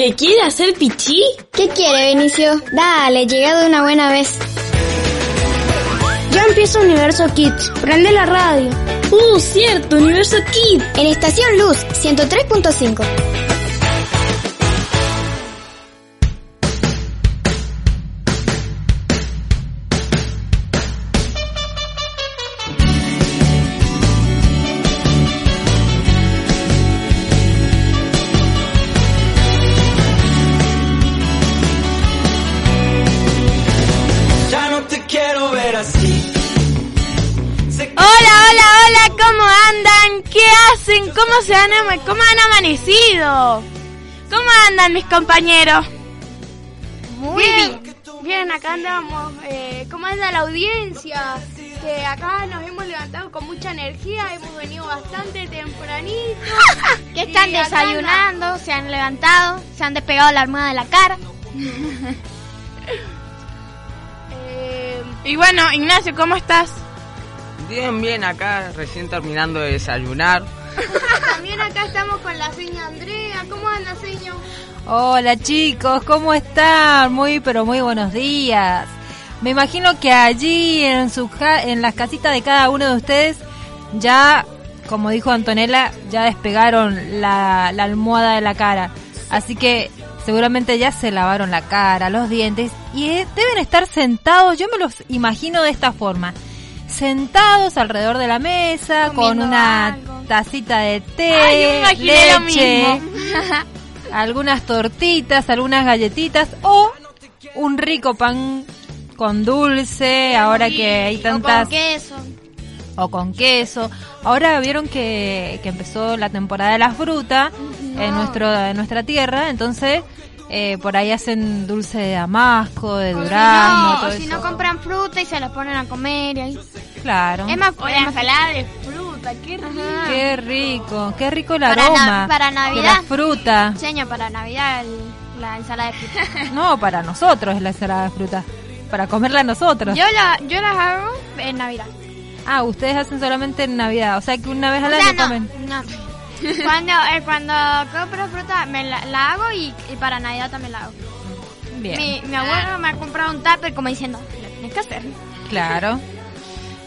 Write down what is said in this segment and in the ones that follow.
Kids. ¿Qué quiere hacer Pichi? ¿Qué quiere, Benicio? Dale, llegado de una buena vez. Ya empieza Universo Kids. Prende la radio. Uh, cierto, Universo Kid. En Estación Luz 103.5. ¿Cómo se han, cómo han amanecido? ¿Cómo andan mis compañeros? Muy bien. Bien, acá andamos. Eh, ¿Cómo anda la audiencia? Que acá nos hemos levantado con mucha energía, hemos venido bastante tempranito. ¿Qué están desayunando? ¿Se han levantado? ¿Se han despegado la almohada de la cara? Eh, Y bueno, Ignacio, ¿cómo estás? Bien, bien, acá recién terminando de desayunar. también acá estamos con la señora Andrea. ¿Cómo anda, señor? Hola chicos, ¿cómo están? Muy pero muy buenos días. Me imagino que allí en su en las casitas de cada uno de ustedes ya, como dijo Antonella, ya despegaron la, la almohada de la cara. Así que seguramente ya se lavaron la cara, los dientes y eh, deben estar sentados, yo me los imagino de esta forma. Sentados alrededor de la mesa con una algo. tacita de té, Ay, yo me imaginé lo leche, mismo. algunas tortitas, algunas galletitas o un rico pan con dulce, ahora que hay tantas queso. o con queso. Ahora vieron que, que empezó la temporada de la fruta en nuestro en nuestra tierra, entonces eh, por ahí hacen dulce de damasco, de durazno, todo o si no compran fruta y se las ponen a comer y ahí. Claro. Es más, O la es más- ensalada de fruta, qué rico. Qué rico, qué rico el Para na- aroma para de Navidad. la fruta. Señor, para Navidad el- la ensalada de fruta. No, para nosotros es la ensalada de fruta. Para comerla nosotros. yo, la, yo las hago en Navidad. Ah, ustedes hacen solamente en Navidad, o sea que una vez al O año no, comen. no. Cuando, eh, cuando compro fruta me la, la hago y, y para Navidad también la hago. Bien, Mi, mi abuelo me ha comprado un tupper como diciendo, lo tienes que hacer. claro.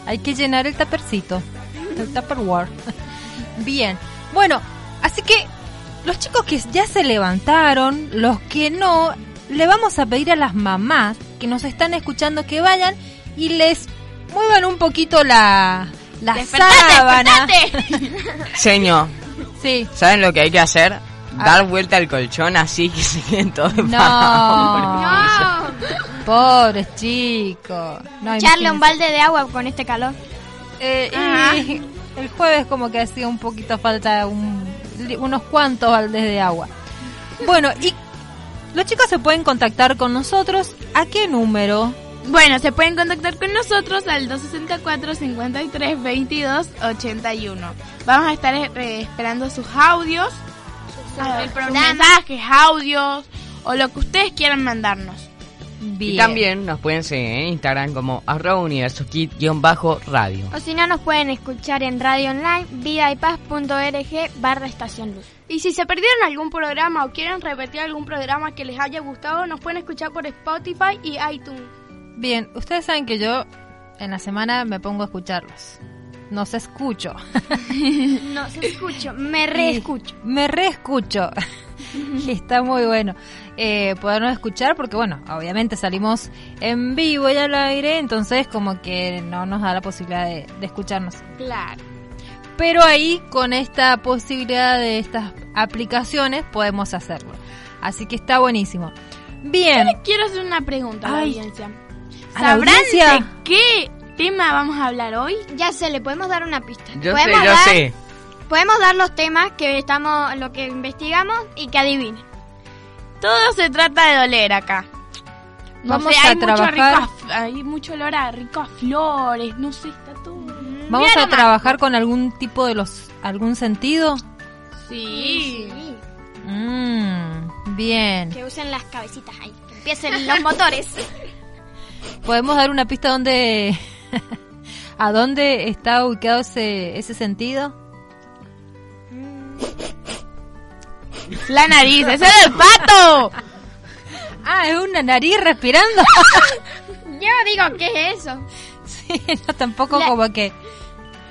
Hay que llenar el tapercito, el Tupperware. Bien, bueno, así que los chicos que ya se levantaron, los que no, le vamos a pedir a las mamás que nos están escuchando que vayan y les muevan un poquito la, la Despertate, sábana. Señor, Sí. ¿saben lo que hay que hacer? Dar vuelta al colchón así que se queden todos No. parados. Pobres chicos. No, Echarle un balde de agua con este calor. Eh, y el jueves como que hacía un poquito falta un- unos cuantos baldes de agua. Bueno, y los chicos se pueden contactar con nosotros. ¿A qué número? Bueno, se pueden contactar con nosotros al 264 53 22 81. Vamos a estar eh, esperando sus audios, Ah, sus mensajes, audios o lo que ustedes quieran mandarnos. Bien. Y también nos pueden seguir en Instagram como arroba universokit-radio. O si no, nos pueden escuchar en radio online, vidaypaz.org barra estación luz. Y si se perdieron algún programa o quieren repetir algún programa que les haya gustado, nos pueden escuchar por Spotify y iTunes. Bien, ustedes saben que yo en la semana me pongo a escucharlos. nos escucho. No se escucho, me reescucho. Me reescucho. Y Está muy bueno eh, podernos escuchar porque, bueno, obviamente salimos en vivo y al aire, entonces como que no nos da la posibilidad de, de escucharnos. Claro. Pero ahí con esta posibilidad de estas aplicaciones podemos hacerlo. Así que está buenísimo. Bien, Quiero hacer una pregunta a la audiencia. ¿A la ¿Sabrán audiencia? de qué tema vamos a hablar hoy? Ya sé, le podemos dar una pista. Yo sé, podemos yo dar, sé. Podemos dar los temas que estamos, lo que investigamos y que adivinen. Todo se trata de doler acá. No Vamos sé, a hay mucho, trabajar. rico a f- hay mucho olor a rico a flores, no sé, está todo. vamos Mira a nomás. trabajar con algún tipo de los... algún sentido. Sí. Mm, bien. Que usen las cabecitas ahí. Que empiecen los motores. ¿Podemos dar una pista dónde... a dónde está ubicado ese, ese sentido? La nariz, ese es el pato. Ah, es una nariz respirando. Yo digo, ¿qué es eso? sí, no, tampoco La- como que...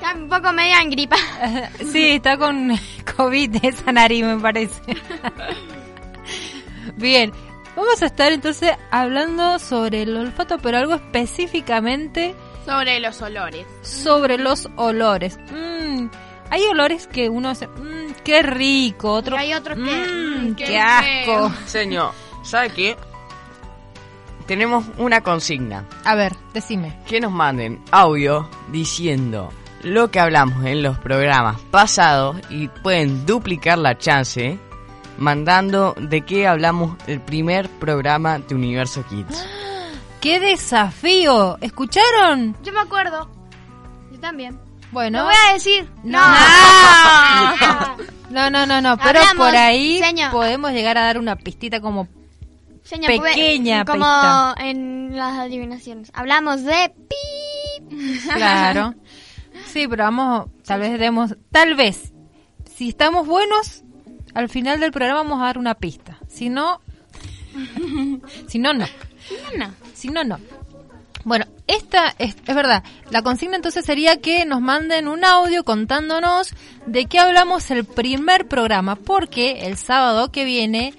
Está un poco media en gripa. Sí, está con COVID esa nariz, me parece. Bien, vamos a estar entonces hablando sobre el olfato, pero algo específicamente Sobre los olores. sobre los olores. Mm, hay olores que uno dice, "Mm, qué rico, otro, Y hay otros que, "Mm, mm, qué, qué asco. Señor, ¿sabe qué? Tenemos una consigna. A ver, decime. Que nos manden audio diciendo lo que hablamos en los programas pasados y pueden duplicar la chance mandando de qué hablamos el primer programa de Universo Kids. ¡Qué desafío! ¿Escucharon? Yo me acuerdo. Yo también. Bueno, Lo voy a decir. No. No, no, no, no, pero Hablamos, por ahí señor. podemos llegar a dar una pistita como Señor, pues, Pequeña como pista. en las adivinaciones. Hablamos de pi. Claro. Sí, pero vamos, tal vez demos, tal vez, si estamos buenos, al final del programa vamos a dar una pista. Si no, si no, no. No. Si no, no. Bueno, esta es, es verdad. La consigna entonces sería que nos manden un audio contándonos de qué hablamos el primer programa, porque el sábado que viene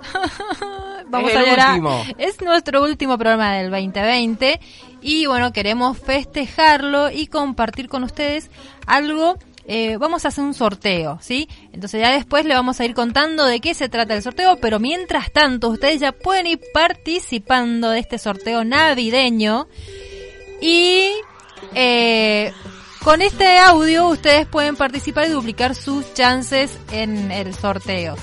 vamos Es a llorar. último. Es nuestro último programa del 2020 y bueno, queremos festejarlo y compartir con ustedes algo. Eh, vamos a hacer un sorteo, ¿sí? Entonces ya después le vamos a ir contando de qué se trata el sorteo, pero mientras tanto ustedes ya pueden ir participando de este sorteo navideño y eh, con este audio ustedes pueden participar y duplicar sus chances en el sorteo.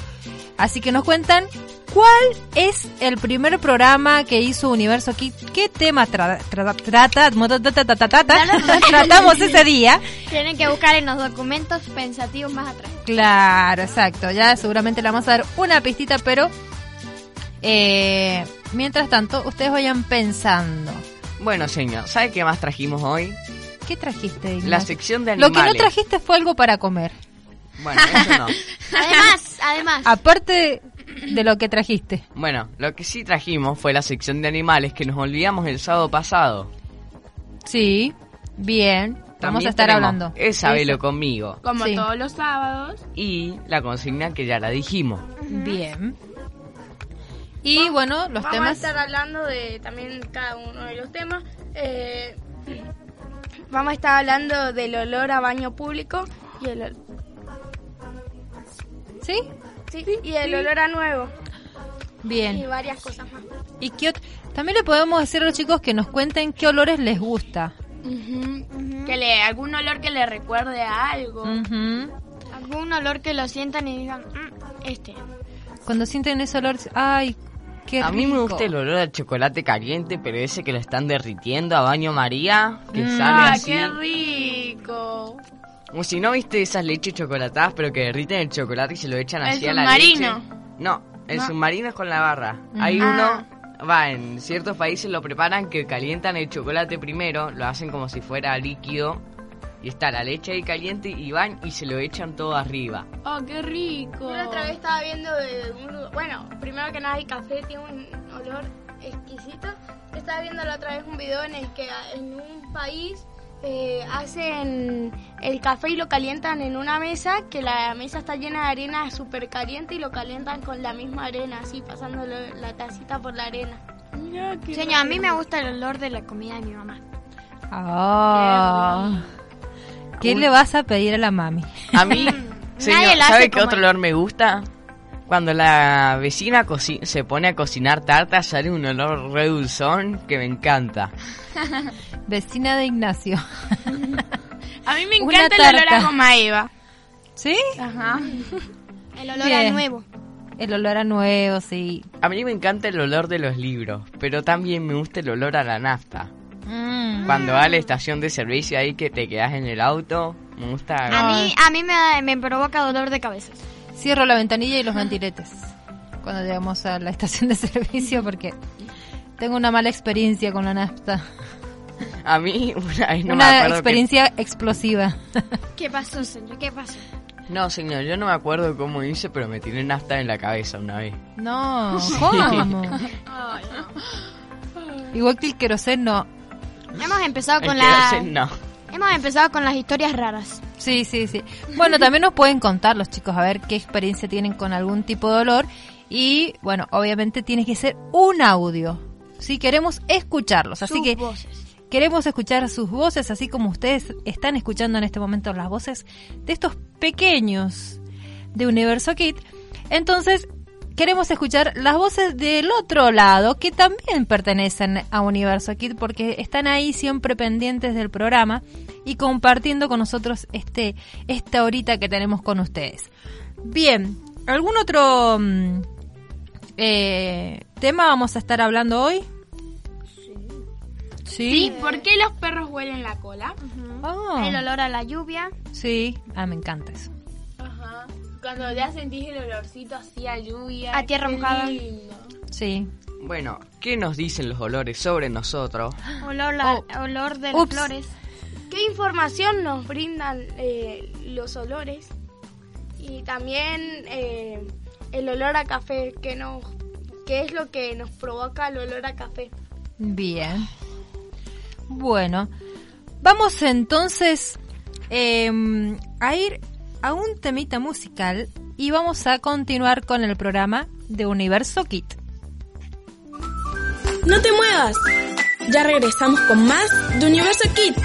Así que nos cuentan cuál es el primer programa que hizo Universo Kids, qué tema tra- tra- trata, tratamos ese día. Tienen que buscar en los documentos pensativos más atrás. Claro, exacto. Ya seguramente le vamos a dar una pistita, pero eh, mientras tanto ustedes vayan pensando. Bueno, señor, ¿sabe qué más trajimos hoy? ¿Qué trajiste? Ignacio? La sección de Lo animales. que no trajiste fue algo para comer. Bueno, eso no. Además, además. Aparte de lo que trajiste. Bueno, lo que sí trajimos fue la sección de animales que nos olvidamos el sábado pasado. Sí, bien. Vamos a estar hablando. Esa velo conmigo. Como Sí. todos los sábados. Y la consigna que ya la dijimos. Bien. Y bueno, los Vamos a temas. estar hablando de también cada uno de los temas. Eh, vamos a estar hablando del olor a baño público y el, ¿Sí? Sí, y el olor a nuevo y Bien. varias cosas más. ¿Y qué ot- También le podemos decir a los chicos que nos cuenten qué olores les gusta. Que le, algún olor que le recuerde a algo. Algún olor que lo sientan y digan, "Mm, este. Cuando sienten ese olor, ay, qué A mí me rico. gusta el olor a chocolate caliente, pero ese que lo están derritiendo a baño María, que Mm. sale ¡Ah, así. qué rico! O si no viste esas leches chocolatadas, pero que derriten el chocolate y se lo echan El así a la submarino. leche. No, el No. submarino es con la barra. Hay Ah. uno, va, en ciertos países lo preparan que calientan el chocolate primero, lo hacen como si fuera líquido, y está la leche ahí caliente y van y se lo echan todo arriba. ¡Oh, qué rico! Yo la otra vez estaba viendo de un lugar- bueno, primero que nada el café tiene un olor exquisito. Estaba viendo la otra vez un video en el que en un país eh, hacen el café y lo calientan en una mesa, que la mesa está llena de arena súper caliente y lo calientan con la misma arena, así pasando la tacita por la arena. Señor, a mí me gusta el olor de la comida de mi mamá. Ah. ¿Qué le vas a pedir a la mami? A mí, señor, ¿sabe qué otro él. olor me gusta? Cuando la vecina se pone a cocinar tarta, sale un olor re dulzón que me encanta. Vecina de Ignacio. A mí me encanta el olor a goma Eva. ¿Sí? Ajá. El olor Bien. a nuevo. El olor a nuevo, sí. A mí me encanta el olor de los libros, pero también me gusta el olor a la nafta. Mm. Cuando va a la estación de servicio ahí que te quedas en el auto, me gusta... A mí, a mí me, me provoca dolor de cabeza. Cierro la ventanilla y los ventiletes cuando llegamos a la estación de servicio porque tengo una mala experiencia con la nafta. A mí una me que- experiencia explosiva. ¿Qué pasó, señor? ¿Qué pasó? No, señor, yo no me acuerdo cómo hice, pero me tiré nafta en la cabeza una vez. No, ¿cómo? Igual que el queroseno. Hemos empezado El con que la... no. Hemos empezado con las historias raras. Sí, sí, sí. Bueno, también nos pueden contar los chicos a ver qué experiencia tienen con algún tipo de olor. Y bueno, obviamente tiene que ser un audio. Sí, queremos escucharlos. Así Sus que voces. queremos escuchar sus voces, así como ustedes están escuchando en este momento las voces de estos pequeños de Universo Kit. Entonces, queremos escuchar las voces del otro lado que también pertenecen a Universo Kit porque están ahí siempre pendientes del programa y compartiendo con nosotros este esta horita que tenemos con ustedes. Bien, ¿algún otro mm, eh, tema vamos a estar hablando hoy? Sí. Sí, ¿por qué los perros huelen la cola? Ah, El olor a la lluvia. sí. Ah, me encanta eso. Cuando ya sentís el olorcito así a lluvia. A tierra mojada. lindo. Sí. Bueno, ¿qué nos dicen los olores sobre nosotros? Olor, la- Oh. olor de las flores. ¿Qué información nos brindan eh, los olores? Y también eh, el olor a café, ¿qué, nos, ¿qué es lo que nos provoca el olor a café? Bien. Bueno, vamos entonces em, a ir a un temita musical y vamos a continuar con el programa de Universo Kit. No te muevas. Ya regresamos con más de Universo Kid.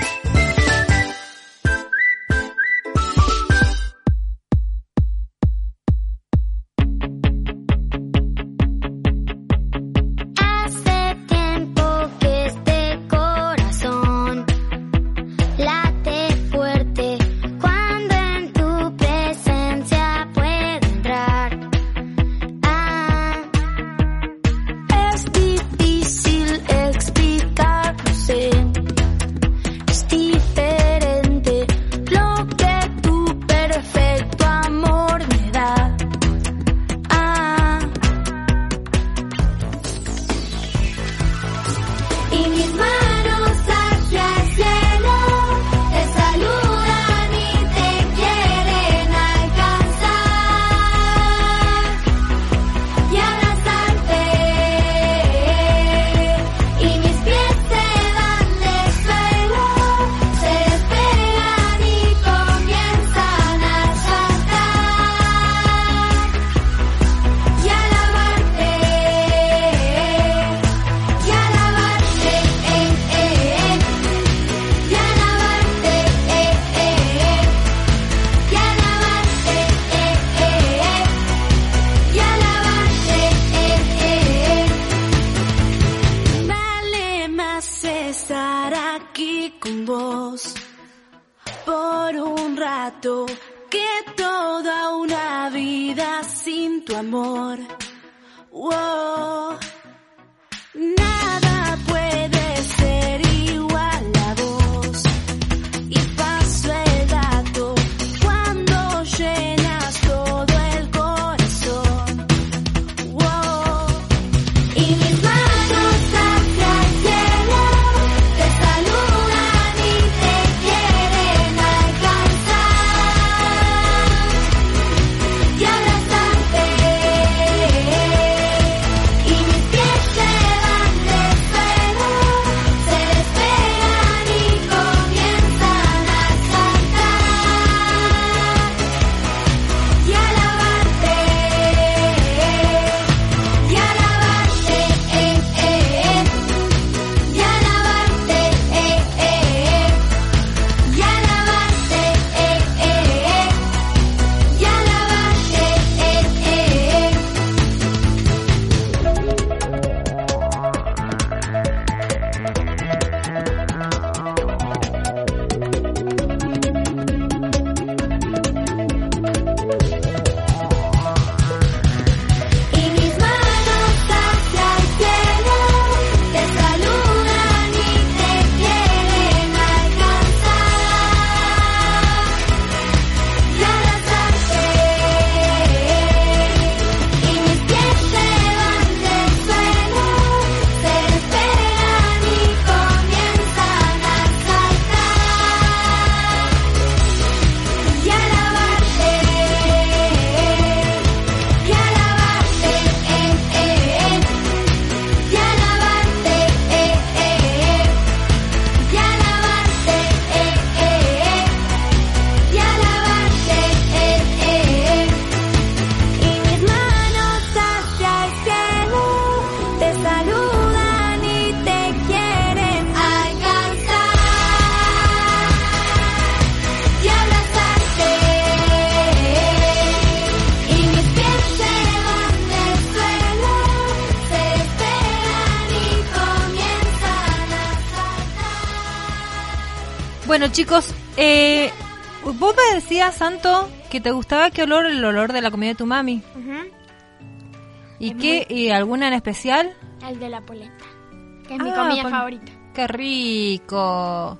Que te gustaba qué olor, el olor de la comida de tu mami. ¿Y Es qué? ¿Y alguna en especial? El de la polenta, que es mi Ah, comida pol- favorita. Qué rico.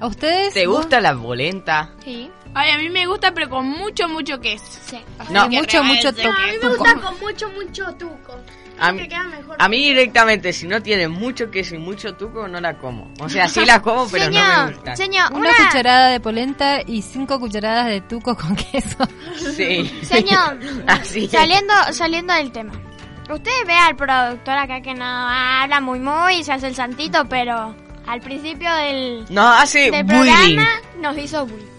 ¿A ustedes? ¿Te vos? gusta la polenta? Sí. Ay, a mí me gusta, pero con mucho, mucho queso. Sí. No. Mucho, mucho to- A mí me tuco. gusta con mucho, mucho tuco. A mí, que queda mejor. a mí directamente, si no tiene mucho queso y mucho tuco, no la como. O sea, sí la como, pero no me gusta. señor, Una una, cucharada de polenta y cinco cucharadas de tuco con queso. Sí. Señor, Así saliendo, saliendo del tema. Usted ve al productor acá que no habla muy muy y se hace el santito, pero al principio del, No, hace del programa nos hizo bullying.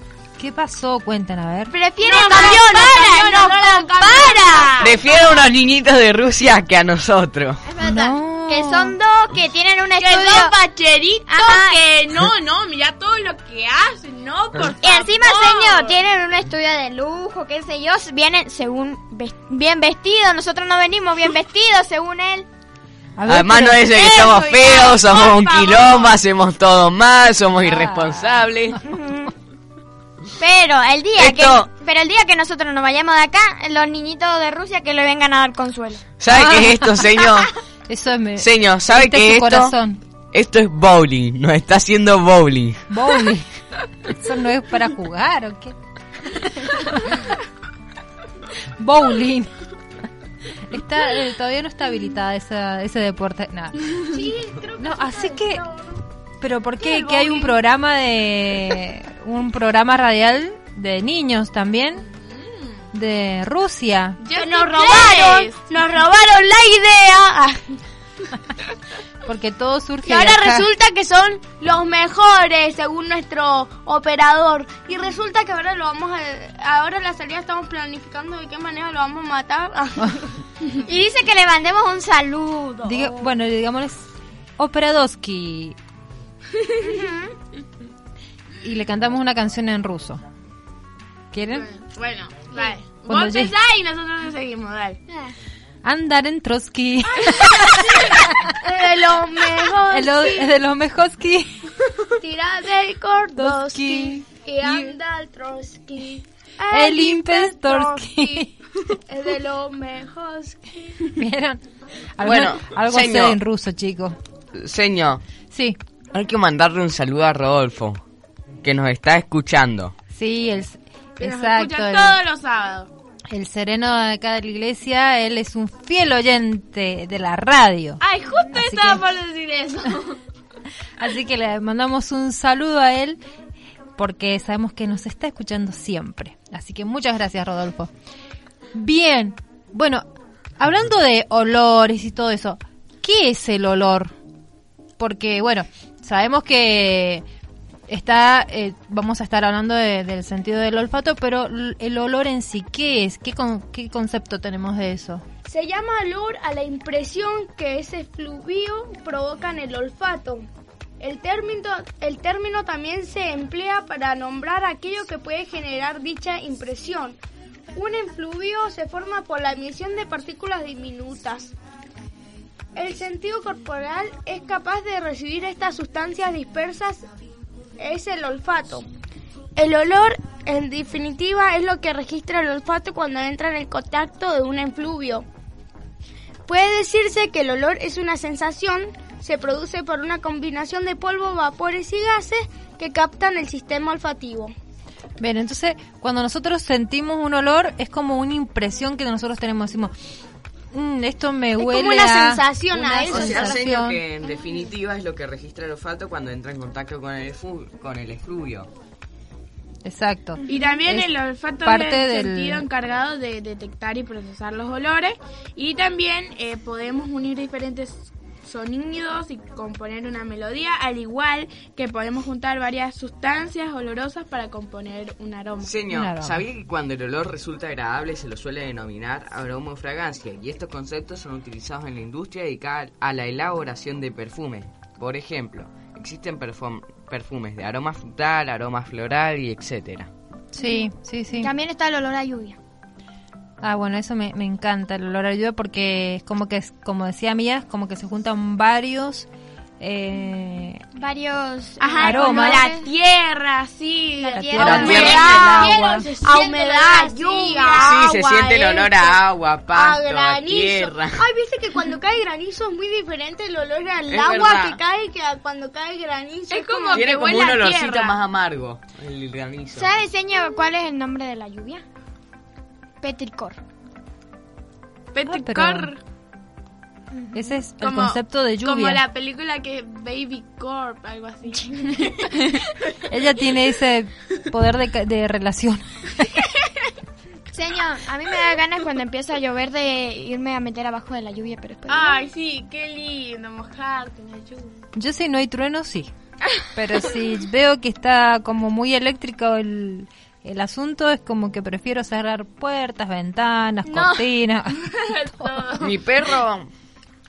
¿Qué pasó? Cuenten, a ver. Prefiere No, campeones, no, compara. Prefiero unos niñitos de Rusia que a nosotros. Es verdad, No. que son dos que tienen un Que estudio. dos pacheritos Ajá. que no, no, mira todo lo que hacen, no, por favor. Y encima, señor, tienen un estudio de lujo, qué sé yo, vienen según bien vestidos, nosotros no venimos bien vestidos, según él. Ver, Además no es de que somos feos, somos un quilombo, hacemos todo mal, somos Ah. irresponsables. Pero el día Esto- que pero el día que nosotros nos vayamos de acá, los niñitos de Rusia que le vengan a dar consuelo. ¿Sabe qué es esto, señor? Eso me... Señor, ¿sabe qué es esto? corazón. Esto es bowling, nos está haciendo bowling. Bowling. Eso no es para jugar, ¿o qué? Bowling. Está, eh, todavía no está habilitada esa, ese deporte. Nada. Sí, creo que No, sí así que-. Pero ¿por qué? Que hay un programa de un programa radial de niños también de Rusia. Nos robaron, nos robaron la idea. Porque todo surge Y ahora de acá. resulta que son los mejores según nuestro operador. Y resulta que ahora lo vamos a, ahora la salida estamos planificando de qué manera lo vamos a matar. Y dice que le mandemos un saludo. Diga- bueno, digámosles Operadosky. Y le cantamos una canción en ruso. ¿Quieren? Bueno, vale. Vos llegue- empezás y nosotros le seguimos, dale. Andar en Trotsky. de lo mejor. Es de los Mejoski. Tira del Kordowski Doski. y anda el Trotsky. El Impestorsky. Es de lo mejor. ¿Vieron? Algo, Bueno, algo sé señor. en ruso, chicos. Señor, Sí, hay que mandarle un saludo a Rodolfo, que nos está escuchando. sí, el, Que nos exacto. escucha El, todos los sábados. el sereno de acá de la iglesia, él es un fiel oyente de la radio. Ay, justo Así estaba que- por decir eso. Así que le mandamos un saludo a él porque sabemos que nos está escuchando siempre. Así que muchas gracias, Rodolfo. Bien, bueno, hablando de olores y todo eso, ¿qué es el olor? Porque, bueno, sabemos que está, eh, vamos a estar hablando de- del sentido del olfato, pero el olor en sí, ¿qué es? ¿Qué, con- qué concepto tenemos de eso? Se llama olor a la impresión que ese fluvio provoca en el olfato. El término, el término también se emplea para nombrar aquello que puede generar dicha impresión. Un efluvio se forma por la emisión de partículas diminutas. El sentido corporal es capaz de recibir estas sustancias dispersas, es el olfato. El olor, en definitiva, es lo que registra el olfato cuando entra en el contacto de un efluvio. Puede decirse que el olor es una sensación, se produce por una combinación de polvo, vapores y gases que captan el sistema olfativo. Bien, entonces cuando nosotros sentimos un olor es como una impresión que nosotros tenemos, decimos, "Mm, esto me Es como huele una a sensación, una a eso O se sea, sensación". que en definitiva es lo que registra el olfato cuando entra en contacto con el, con el efluvio. Exacto. Y también Es el olfato parte es el del- sentido encargado de detectar y procesar los olores. Y también eh, podemos unir diferentes sonidos y componer una melodía, al igual que podemos juntar varias sustancias olorosas para componer un aroma. Un Señor, aroma. ¿sabía que cuando el olor resulta agradable se lo suele denominar aroma o fragancia? Y estos conceptos son utilizados en la industria dedicada a la elaboración de perfumes. Por ejemplo, existen perfum- perfumes de aroma frutal, aroma floral y etcétera. Sí, sí, sí. También está el olor a lluvia. Ah, bueno, eso me, me encanta, el olor a lluvia, porque es como que, es- como decía Mía, es como que se juntan varios eh, Varios Ajá, Aromas. la tierra, sí. La La tierra. La tierra el agua. se A siente humedad, el olor, lluvia, Sí, se agua, siente el olor a agua, pasto, a, granizo. tierra. Ay, viste que cuando cae granizo es muy diferente el olor al Es agua verdad. que cae que a cuando cae granizo. Es como Tiene que como un a olorcito tierra. más amargo, el granizo. ¿Sabes, señor, cuál es el nombre de la lluvia? Petricor. Petricor. ese es el Como- concepto de Como lluvia. la película que es Baby Corp, algo así. Ella tiene ese poder de, ca- de relación. Señor, a mí me da ganas cuando empieza a llover de irme a meter abajo de la lluvia, pero después... Ay, sí, qué lindo mojarte en la lluvia. Yo si no hay trueno, sí. Pero si veo que está como muy eléctrico el, el asunto, es como que prefiero cerrar puertas, ventanas, cortinas. Mi perro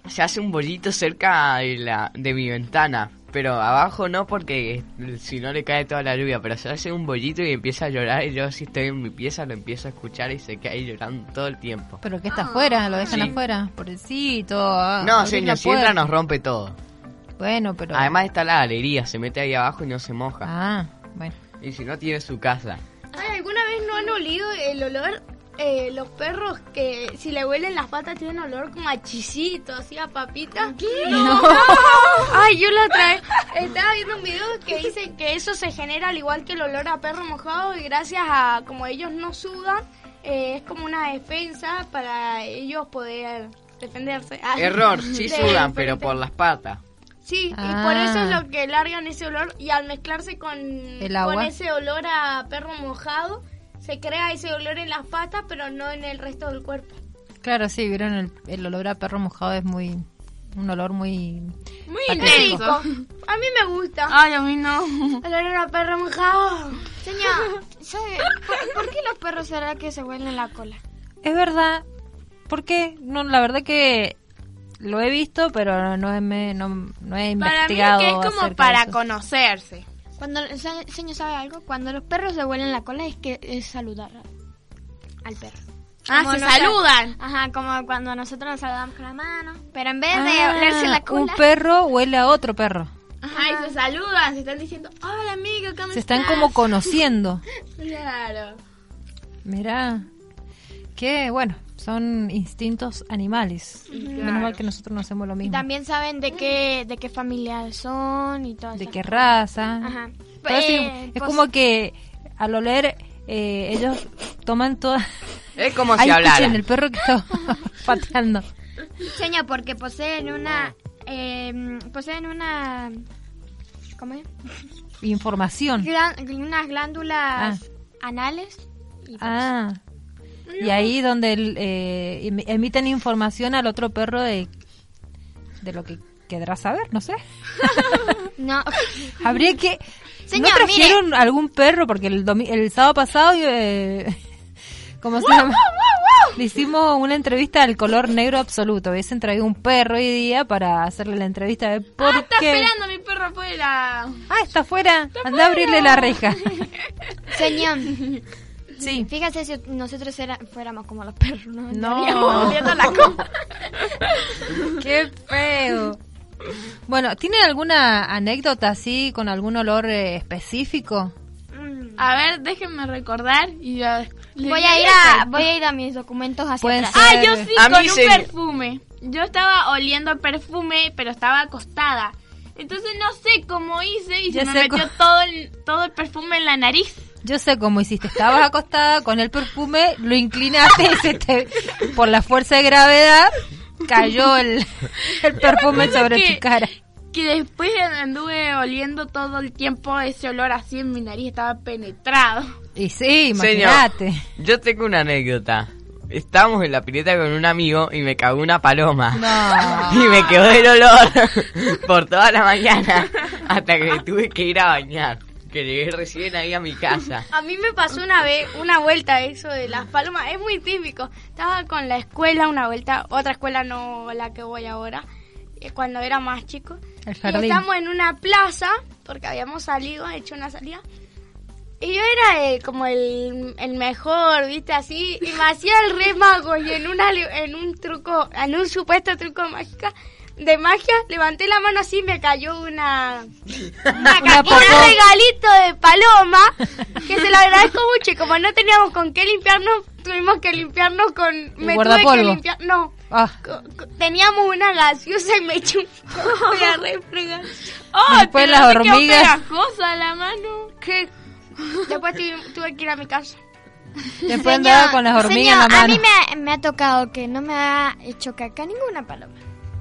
se hace un bollito cerca de, la, de mi ventana, pero abajo no porque si no le cae toda la lluvia, pero se hace un bollito y empieza a llorar y yo si estoy en mi pieza lo empiezo a escuchar y se cae llorando todo el tiempo. Pero que está afuera, lo dejan Sí. afuera, pobrecito. ah, No, señor, la si entra nos rompe todo. Bueno, pero... Además está la galería, se mete ahí abajo y no se moja. Ah, bueno. Y si no tiene su casa. Olido el olor? Eh, los perros que si le huelen las patas tienen olor como a chisito, así a papita. No. Ay, yo la trae. Estaba viendo un video que dice que eso se genera al igual que el olor a perro mojado y gracias a como ellos no sudan, eh, es como una defensa para ellos poder defenderse. Ah, Error, sí de sudan, pero por las patas. Sí, y Ah. por eso es lo que largan ese olor y al mezclarse con, El agua. con ese olor a perro mojado, se crea ese olor en las patas, pero no en el resto del cuerpo. Claro, sí, vieron el, el olor a perro mojado es muy... Un olor muy... Muy intenso. A mí me gusta. Ay, a mí no. El olor a perro mojado. Señor, ¿sabe por, por qué los perros será que se huelen la cola? Es verdad. ¿Por qué? No, la verdad que lo he visto, pero no he, me- no, no he Para mí investigado que es como para conocerse. Cuando, se- señor, ¿sabe algo? Cuando los perros se huelen la cola es que es saludar al perro. Ah, Como se nos- saludan. Ajá, como cuando nosotros nos saludamos con la mano. Pero en vez de Ah, olerse la cola... un perro huele a otro perro. Ay, se saludan, se están diciendo, hola amigo, ¿cómo Se están estás?" como conociendo. Claro. Mirá. Que bueno, son instintos animales. Menos mal que nosotros no hacemos lo Y mismo. también saben de qué, de qué familia son y todo De qué raza. Ajá. Eh, es pues- como que al oler eh, ellos toman toda... Es como si hablara. escuchen el perro que está pateando. Señor, porque poseen una... eh, poseen una... ¿Cómo es? Información. Unas glándulas anales. Y por Ah. Y ahí donde eh, em- emiten información al otro perro de, de lo que quedará saber, no sé. No. Habría que... Señor, ¿No trajeron algún perro? Porque el, domi- el sábado pasado... Eh, ¿Cómo se llama? Le hicimos una entrevista al color negro absoluto. Hubiesen traído un perro hoy día para hacerle la entrevista de por Ah, está qué... esperando mi perro afuera. Ah, está afuera. Anda a abrirle la reja. Señor. Sí. Fíjese si nosotros era- fuéramos como los perros, ¿no? No. La cola. Qué feo. Bueno, ¿tienen alguna anécdota así con algún olor eh, específico? A ver, déjenme recordar y ya. Voy a ir a, voy a ir a mis documentos hacia Pueden atrás. ser- Ah, yo sí, A con un perfume. Yo estaba oliendo perfume, pero estaba acostada. Entonces no sé cómo hice y Ya se me metió todo el, todo el perfume en la nariz. Yo sé cómo hiciste. Estabas acostada con el perfume, lo inclinaste y se te, por la fuerza de gravedad cayó el, el perfume sobre que- tu cara. Que después anduve oliendo todo el tiempo ese olor así en mi nariz, estaba penetrado. Y sí, imagínate. yo tengo una anécdota. Estábamos en la pileta con un amigo y me cagó una paloma. No. Y me quedó el olor por toda la mañana hasta que me tuve que ir a bañar. Que llegué recién ahí a mi casa. A mí me pasó una vez, una vuelta eso de las palomas, es muy típico. Estaba con la escuela una vuelta, otra escuela no la que voy ahora, eh, cuando era más chico. El Y estamos en una plaza, porque habíamos salido, hecho una salida. Y yo era eh, como el, el mejor, viste, así, y me hacía el re mago y en, una, li- en un truco, en un supuesto truco mágico, de magia, levanté la mano así y me cayó una, Una un popó. regalito de paloma que se lo agradezco mucho y como no teníamos con qué limpiarnos, tuvimos que limpiarnos con... Me tuve que limpiar... No, Ah, teníamos una gaseosa y me eché un poco de a refregar. ¡Oh! Después pero las no hormigas. pegajosa la mano. ¿Qué? Después tu- tuve que ir a mi casa. después andaba con las hormigas en la señor, a mano. mí me, me ha tocado que no me ha hecho caca ninguna paloma.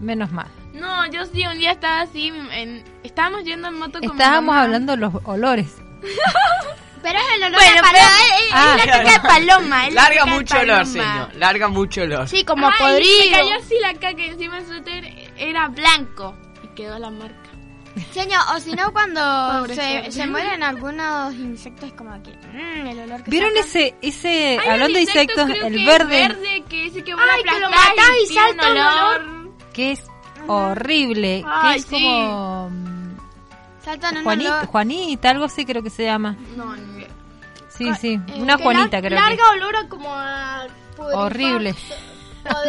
Menos mal. No, yo sí, un día estaba así, en, estábamos yendo en moto con mi Estábamos hablando de los olores. Pero es el olor Bueno, a pero paloma. es, es Ah. la caca de paloma. Larga mucho olor, señor. Larga mucho olor. Sí, como Ay, podrido. cayó así la caca y encima el suéter era blanco. Y quedó la marca. Señor, o si no, cuando se, se mueren algunos insectos, como que. mm, el olor que ¿Vieron sacan. ese, ese, Hay hablando de insecto, insectos, el que es verde, verde que ese que Ay, que lo aplastás matás y tiene salta un olor. Que es horrible, Ay, que es sí. como mm, Saltan Juanita, olor. Juanita, algo así creo que se llama. No, ni idea. Sí, sí, eh, una Que Juanita lar- creo que. Larga olor a como a... podrido, Horrible.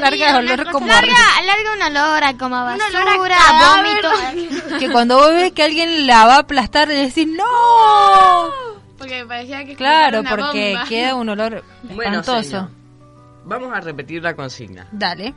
Larga olor como larga. Larga, larga un olor a como a Un basura, olor a a vómito. Que cuando vos ves que alguien la va a aplastar, le decís ¡No! Porque me parecía que Claro, una porque bomba. queda un olor Bueno, espantoso. señor. Vamos a repetir la consigna. Dale.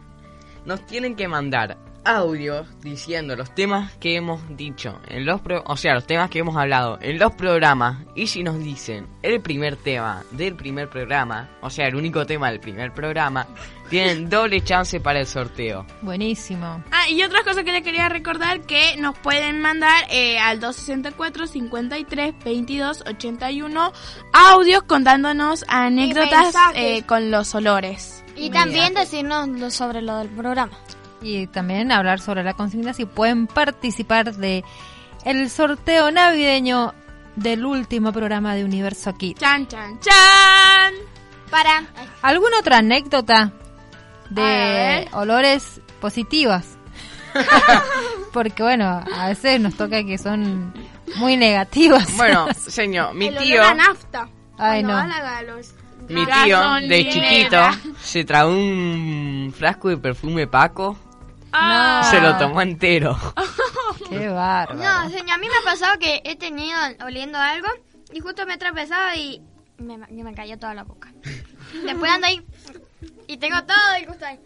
Nos tienen que mandar audios diciendo los temas que hemos dicho en los pro- o sea, los temas que hemos hablado en los programas y si nos dicen el primer tema del primer programa, o sea, el único tema del primer programa, tienen doble chance para el sorteo. Buenísimo. Ah, y otra cosa que le quería recordar que nos pueden mandar eh, al 264 53 22 81 audios contándonos anécdotas eh, con los olores. Y también decirnos lo- sobre lo del programa. Y también hablar sobre la consigna si pueden participar de el sorteo navideño del último programa de Universo Kid. Chan, chan, chan. Para. ¿Alguna otra anécdota de olores positivas? Porque bueno, a veces nos toca que son muy negativas. Bueno, señor, mi El tío, olor a nafta. Ay, no. Mi tío de chiquito se tragó un frasco de perfume Paco, Ah. se lo tomó entero. Qué bárbaro. No, señor, a mí me ha pasado que he tenido oliendo algo y justo me he tropezado y me, y me cayó toda la boca. Después ando ahí y tengo todo el gusto ahí.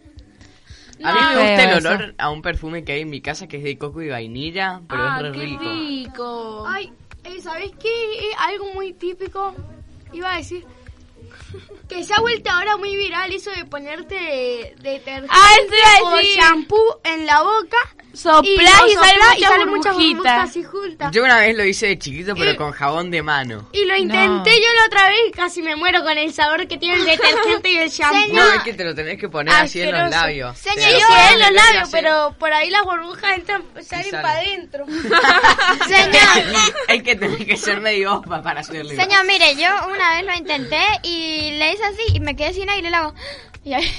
A mí me gusta el eso. olor a un perfume que hay en mi casa que es de coco y vainilla, pero Ah, es re qué rico. rico. Ay, eh, ¿sabés qué? Algo muy típico. Iba a decir que se ha vuelto ahora muy viral eso de ponerte detergente Ah, eso iba a o shampoo en la boca Soplás y, y salen muchas burbujitas. burbujas y juntas. Yo una vez lo hice de chiquito, pero Y- con jabón de mano. Y lo intenté yo la otra vez y casi me muero con el sabor que tiene el detergente y el shampoo. No, es que te lo tenés que poner así en los Asqueroso. labios. Sí, lo en los labios, pero por ahí las burbujas entran, salen para adentro. Señor, Hay que tener que ser medio opa para hacerlo. señor, mire, yo una vez lo intenté y le hice así y me quedé sin aire y le hago... Y ahí-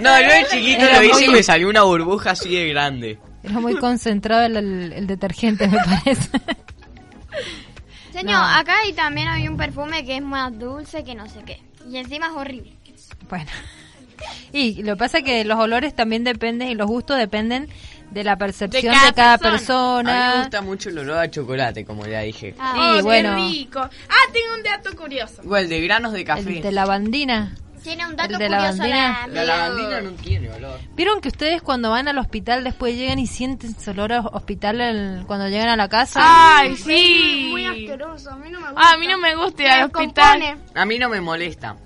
No, yo de chiquito lo hice y me salió una burbuja así de grande. Era muy concentrado el, el- el detergente, me parece. Señor, No. acá y también hay un perfume que es más dulce que no sé qué. Y encima es horrible. bueno. Y lo que pasa es que los olores también dependen y los gustos dependen de la percepción de cada cada, persona. A mí me persona. gusta mucho el olor a chocolate, como ya dije. Ah, Oh, y qué bueno, rico. Ah, tengo un dato curioso. Igual de granos de café. el de lavandina. Tiene un dato El de curioso lavandina. la, La lavandina no tiene olor. ¿Vieron que ustedes cuando van al hospital después llegan y sienten ese olor a hospital el- cuando llegan a la casa? Ay, sí. Muy asqueroso, a mí no me gusta. Ah, a mí no me gusta ir al hospital. A mí no me molesta.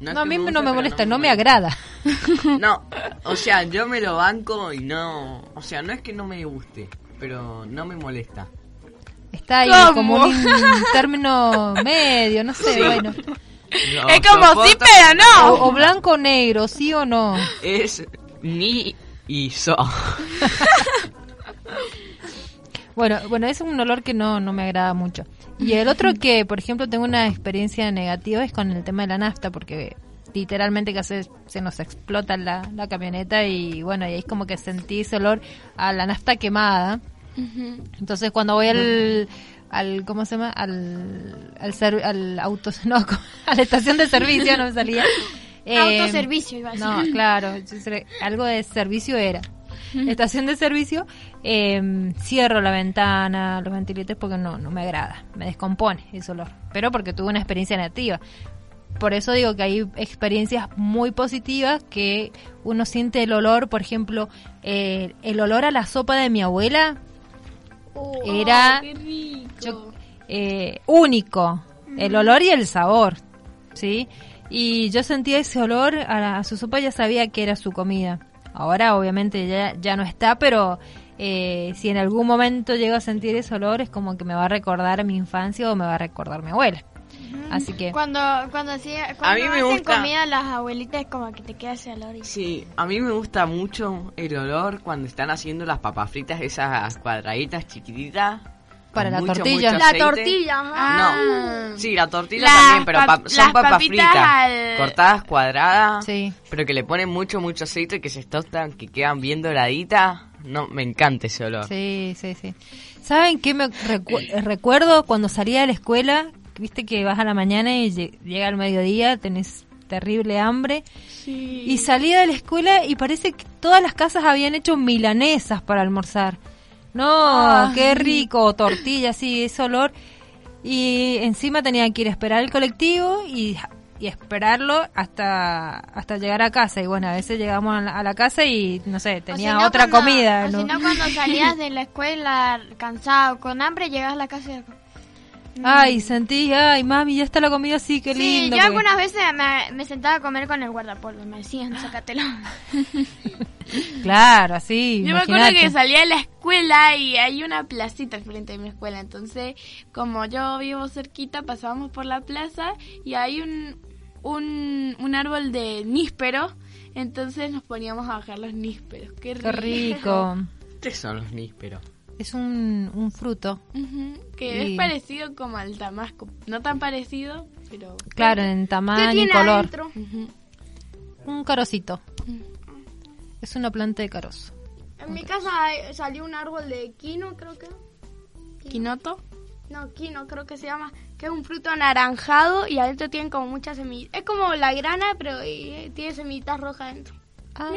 es No, a mí no me molesta, no me agrada. No, o sea, yo me lo banco y no... O sea, no es que no me guste, pero no me molesta. Está ahí ¿Cómo? como un término medio, no sé, Sí. bueno. Es como sí, pero no. O, o blanco o negro, sí o no. Es ni y so. Bueno, bueno, es un olor que no, no me agrada mucho. Y el otro que, por ejemplo, tengo una experiencia negativa es con el tema de la nafta, porque literalmente que se, se nos explota la, la camioneta y bueno, y ahí es como que sentí ese olor a la nafta quemada. Entonces cuando voy al, al ¿cómo se llama? Al, al, ser- al auto, no, a la estación de servicio no me salía. Eh, Autoservicio, iba a decir. No, claro, algo de servicio era. estación de servicio, eh, cierro la ventana, los ventiladores porque no, no me agrada, me descompone ese olor, pero porque tuve una experiencia negativa. Por eso digo que hay experiencias muy positivas que uno siente el olor, por ejemplo, eh, el olor a la sopa de mi abuela era yo- eh, único, el olor y el sabor, ¿sí? Y yo sentía ese olor a, la- a su sopa, ya sabía que era su comida. Ahora obviamente ya, ya no está, pero eh, si en algún momento llego a sentir ese olor es como que me va a recordar a mi infancia o me va a recordar a mi abuela. Así que... Cuando, cuando, hacía- cuando mí me hacen gusta- comida las abuelitas, como que te queda ese olor. y- Sí, a mí me gusta mucho el olor cuando están haciendo las papas fritas, esas cuadraditas chiquititas. Para la mucho, tortilla. mucho La tortilla, ajá. No, sí, la tortilla Las también, pero pa- son las papas fritas, al- cortadas cuadradas, Sí. pero que le ponen mucho, mucho aceite, que se tostan, que quedan bien doraditas. No, me encanta ese olor. Sí, sí, sí. ¿Saben qué me recu- recuerdo cuando salía de la escuela? Viste que vas a la mañana y lle- llega el mediodía, tenés terrible hambre. Y salía de la escuela y parece que todas las casas habían hecho milanesas para almorzar. No, qué rico, tortilla, sí, ese olor. Y encima tenía que ir a esperar el colectivo y, y esperarlo hasta hasta llegar a casa. Y bueno, a veces llegamos a la, a la casa y, no sé, O tenía si no, otra cuando- comida. O ¿no? si no, cuando salías de la escuela cansado, con hambre, llegas a la casa y... Ay, sentí, ay, mami, ya está la comida, sí, qué Sí, lindo. yo porque- algunas veces me, me sentaba a comer con el guardapolvo. Me decían, sácatelo. Claro, así. Yo me acuerdo que salía de la escuela y hay una placita al frente de mi escuela. Entonces, como yo vivo cerquita, pasábamos por la plaza y hay un, un, un árbol de níspero. Entonces nos poníamos a bajar los nísperos. Qué rico. Qué rico. ¿Qué son los nísperos? Es un, un fruto. Ujú, Que Y- es parecido como al damasco. No tan parecido, pero... Claro, en ¿Qué tamaño y tiene color. Un carocito. Es una planta de carozo. En mi casa hay- salió un árbol de quino, creo que. ¿Quinoto? No, quino creo que se llama, que es un fruto anaranjado y adentro tienen como muchas semillas. Es como la grana, pero eh, tiene semillitas rojas adentro. Ah,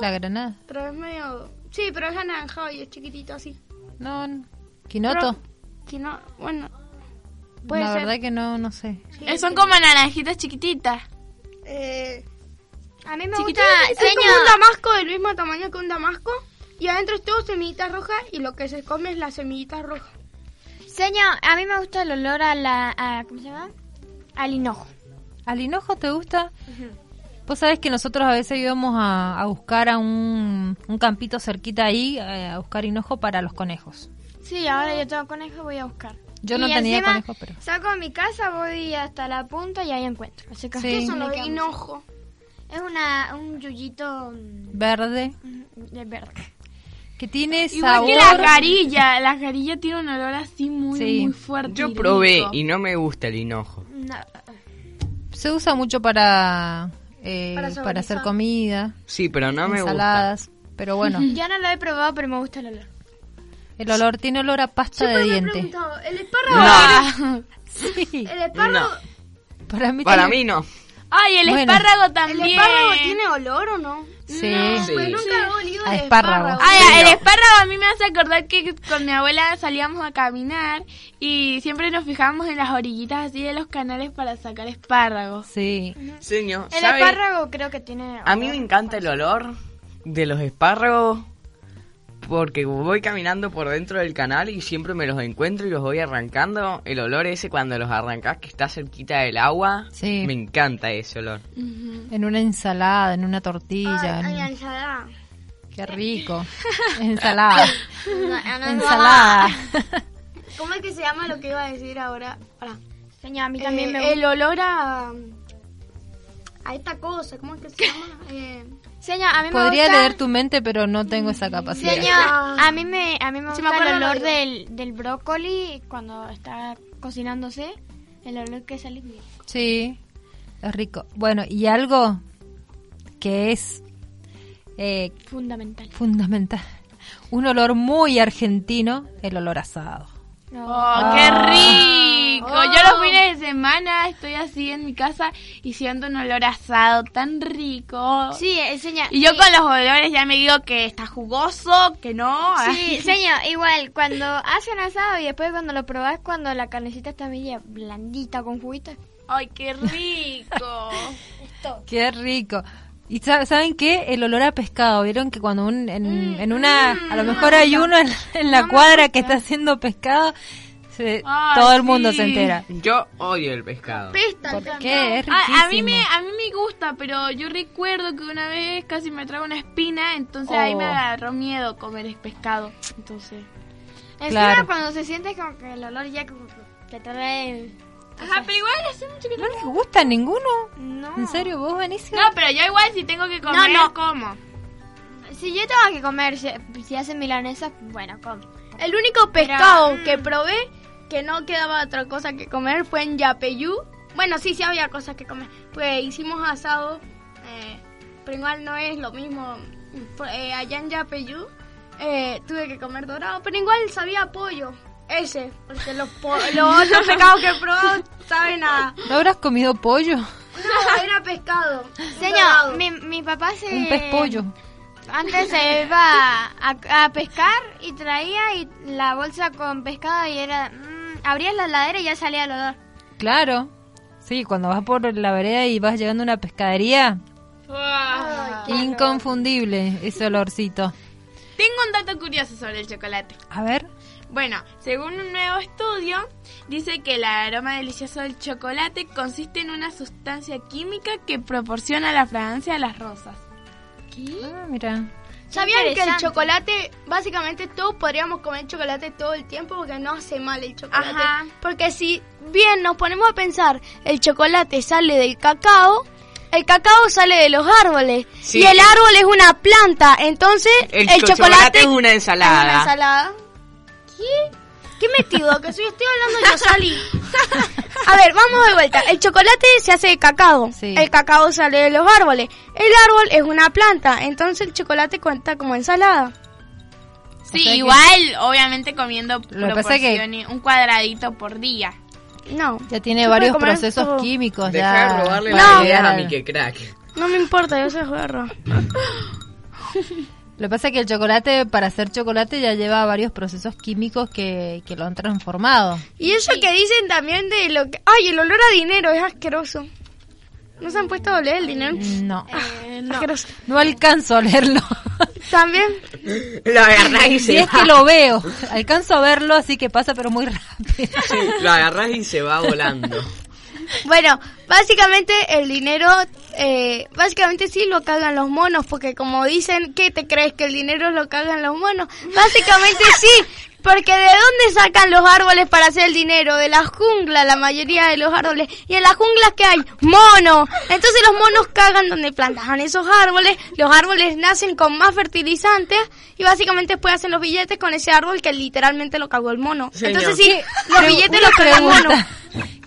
la granada. Pero es medio... Sí, pero es anaranjado y es chiquitito así. No, no. quinoto. Pero- Quino, bueno, puede La ser. verdad que no, no sé. Sí, Eh, son sí. como naranjitas chiquititas. Eh, A mí me gusta... es como un damasco del mismo tamaño que un damasco. Y adentro es todo semillitas rojas y lo que se come es las semillitas rojas. señor, a mí me gusta el olor a la... a- ¿Cómo se llama? Al hinojo. ¿Al hinojo te gusta? Vos sabés que nosotros a veces íbamos a, a buscar a un, un campito cerquita ahí, eh, a buscar hinojo para los conejos. Sí, ahora yo tengo conejo, voy a buscar. Yo no Y tenía encima, conejo, pero... Saco mi casa, voy hasta la punta y ahí encuentro. Así que Sí. ¿Qué son los cerca. Es una, un yuyito mm, Verde. de verde. Que tiene Igual sabor... que la carilla. La carilla tiene un olor así muy, Sí. muy fuerte. Yo y probé rico. y no me gusta el hinojo. No, Se usa mucho para, eh, Para hacer comida, Sí, pero no me gusta. ensaladas. Pero bueno, yo no lo he probado, pero me gusta el olor. El olor tiene olor a pasta Siempre de me diente. preguntado, ¿el espárrago, Sí, el espárrago, No, para mí para tiene- mí no. Ay, el Bueno. espárrago ¿el también. espárrago tiene olor o no? Sí. Sí. Pues nunca he olido A espárrago. espárrago. Ay, Sí, el no. espárrago a mí me hace acordar que con mi abuela salíamos a caminar y siempre nos fijábamos en las orillitas así de los canales para sacar espárragos. Sí. Señor, El ¿sabe? espárrago creo que tiene... A mí me encanta el olor de los espárragos porque voy caminando por dentro del canal y siempre me los encuentro y los voy arrancando. El olor ese cuando los arrancas que está cerquita del agua, Sí. me encanta ese olor. En una ensalada, en una tortilla. Ay, ay, en- la ensalada. Qué rico. ensalada. Ensalada. ¿Cómo es que se llama lo que iba a decir ahora? Pará. Señor, a mí también Eh, me gusta. El olor a... A esta cosa, ¿cómo es que se llama? Eh, Señor, a mí me Podría gusta... leer tu mente, pero no tengo esa capacidad. Señor, a mí me, a mí me gusta me el lo olor del, del brócoli cuando está cocinándose. El olor que sale bien. Sí, es rico. Bueno, y algo que es eh, Fundamental. fundamental. Un olor muy argentino, el olor asado. ¡Oh, qué rico. Yo los fines de semana estoy así en mi casa y siento un olor a asado tan rico. Sí, enseña. Y yo con los olores ya me digo que está jugoso, que no. Sí, señor, igual, cuando hacen asado y después cuando lo probás, cuando la carnecita está media blandita con juguito. Ay, qué rico. Qué rico. Y sa- ¿saben qué? El olor a pescado. ¿Vieron que cuando un, en, en una... A lo mejor hay uno en, en la cuadra que está haciendo pescado, se- todo el mundo sí. se entera. Yo odio el pescado. Pesta, ¿Por qué? Es a, a mí me a mí me gusta, pero yo recuerdo que una vez casi me trago una espina, entonces ahí Oh. me agarró miedo comer el pescado. Entonces, Encima Claro. cuando se siente como que el olor ya como que te trae... ajá, pero igual hace mucho que ¿No les gusta ninguno? No. ¿En serio? ¿Vos, Benicio? No, pero yo igual si tengo que comer, no. como. Si yo tengo que comer, si, si hacen milanesas, bueno, como. El único pescado que probé que no quedaba otra cosa que comer fue en Yapeyú. Bueno, sí, sí había cosas que comer. Pues hicimos asado, eh, pero igual no es lo mismo. Eh, allá en Yapeyú eh, tuve que comer dorado, pero igual sabía a pollo. Ese, porque los, po- los otros pescados que he probado saben a... ¿No habrás comido pollo? No, era pescado. Señor, mi, mi papá se... Un pez pollo. Antes se iba a, a pescar y traía y la bolsa con pescado y era... mm, abrías la heladera y ya salía el olor. Claro. Sí, cuando vas por la vereda y vas llegando a una pescadería, inconfundible ese olorcito. Tengo un dato curioso sobre el chocolate. A ver. Bueno, según un nuevo estudio, dice que el aroma delicioso del chocolate consiste en una sustancia química que proporciona la fragancia a las rosas. Ah, mira. ¿Sabían que el chocolate, básicamente todos podríamos comer chocolate todo el tiempo porque no hace mal el chocolate? Ajá. Porque si bien nos ponemos a pensar, el chocolate sale del cacao, el cacao sale de los árboles Sí. y el árbol es una planta, entonces El el, cho- chocolate es una ensalada. es una ensalada. ¿Qué? ¿Qué metido? Que soy, estoy hablando yo, salí. A ver, vamos de vuelta. El chocolate se hace de cacao. Sí. El cacao sale de los árboles. El árbol es una planta, entonces el chocolate cuenta como ensalada. Sí, O sea que- igual, obviamente comiendo Lo que pasa es que- proporciones, un cuadradito por día. No. Ya tiene varios procesos todo. químicos. Deja ya de robarle llegar ideas a mi que crack. No me importa, yo soy jugarro. Lo que pasa es que el chocolate, para hacer chocolate, ya lleva varios procesos químicos que, que lo han transformado. Y eso que dicen también de lo que... Ay, el olor a dinero es asqueroso. ¿No se han puesto a oler el dinero? No, Asqueroso. no alcanzo a leerlo. También. Lo agarrás y se es va. que lo veo, alcanzo a verlo, así que pasa, pero muy rápido. Sí, lo agarrás y se va volando. Bueno, básicamente el dinero, eh, básicamente sí lo cagan los monos, porque como dicen, ¿qué te crees que el dinero lo cagan los monos? Básicamente sí, porque ¿de dónde sacan los árboles para hacer el dinero? De la jungla, la mayoría de los árboles. Y en las junglas que hay monos. Entonces los monos cagan donde plantaban esos árboles. Los árboles nacen con más fertilizantes y básicamente después hacen los billetes con ese árbol que literalmente lo cagó el mono. Señor. Entonces sí, los billetes los cagan el mono.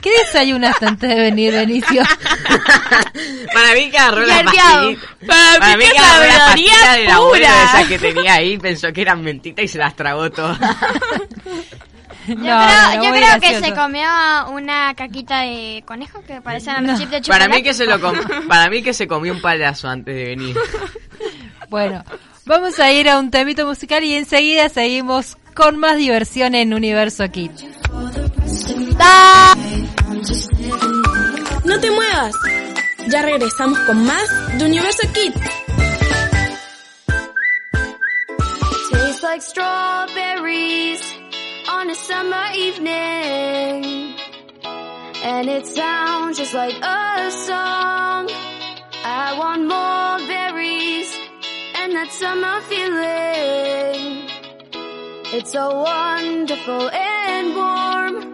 ¿Qué desayunaste antes de venir, Benicio? Para mí que agarró las pastillitas. Para Para mí que agarró las pastillas del abuelo pura. esas que tenía ahí, pensó que eran mentitas y se las tragó todas. Yo No, creo, yo que se comió una caquita de conejo que parecen a los No. chips de Para chocolate. mí que se lo com- para mí que se comió un palazo antes de venir. Bueno, vamos a ir a un temito musical y enseguida seguimos con más diversión en Universo Kids. No te muevas. Ya regresamos con más de Universo Kids. Like strawberries on a summer evening. And it sounds just like a song. I want more berries and that summer feeling. It's so wonderful and warm.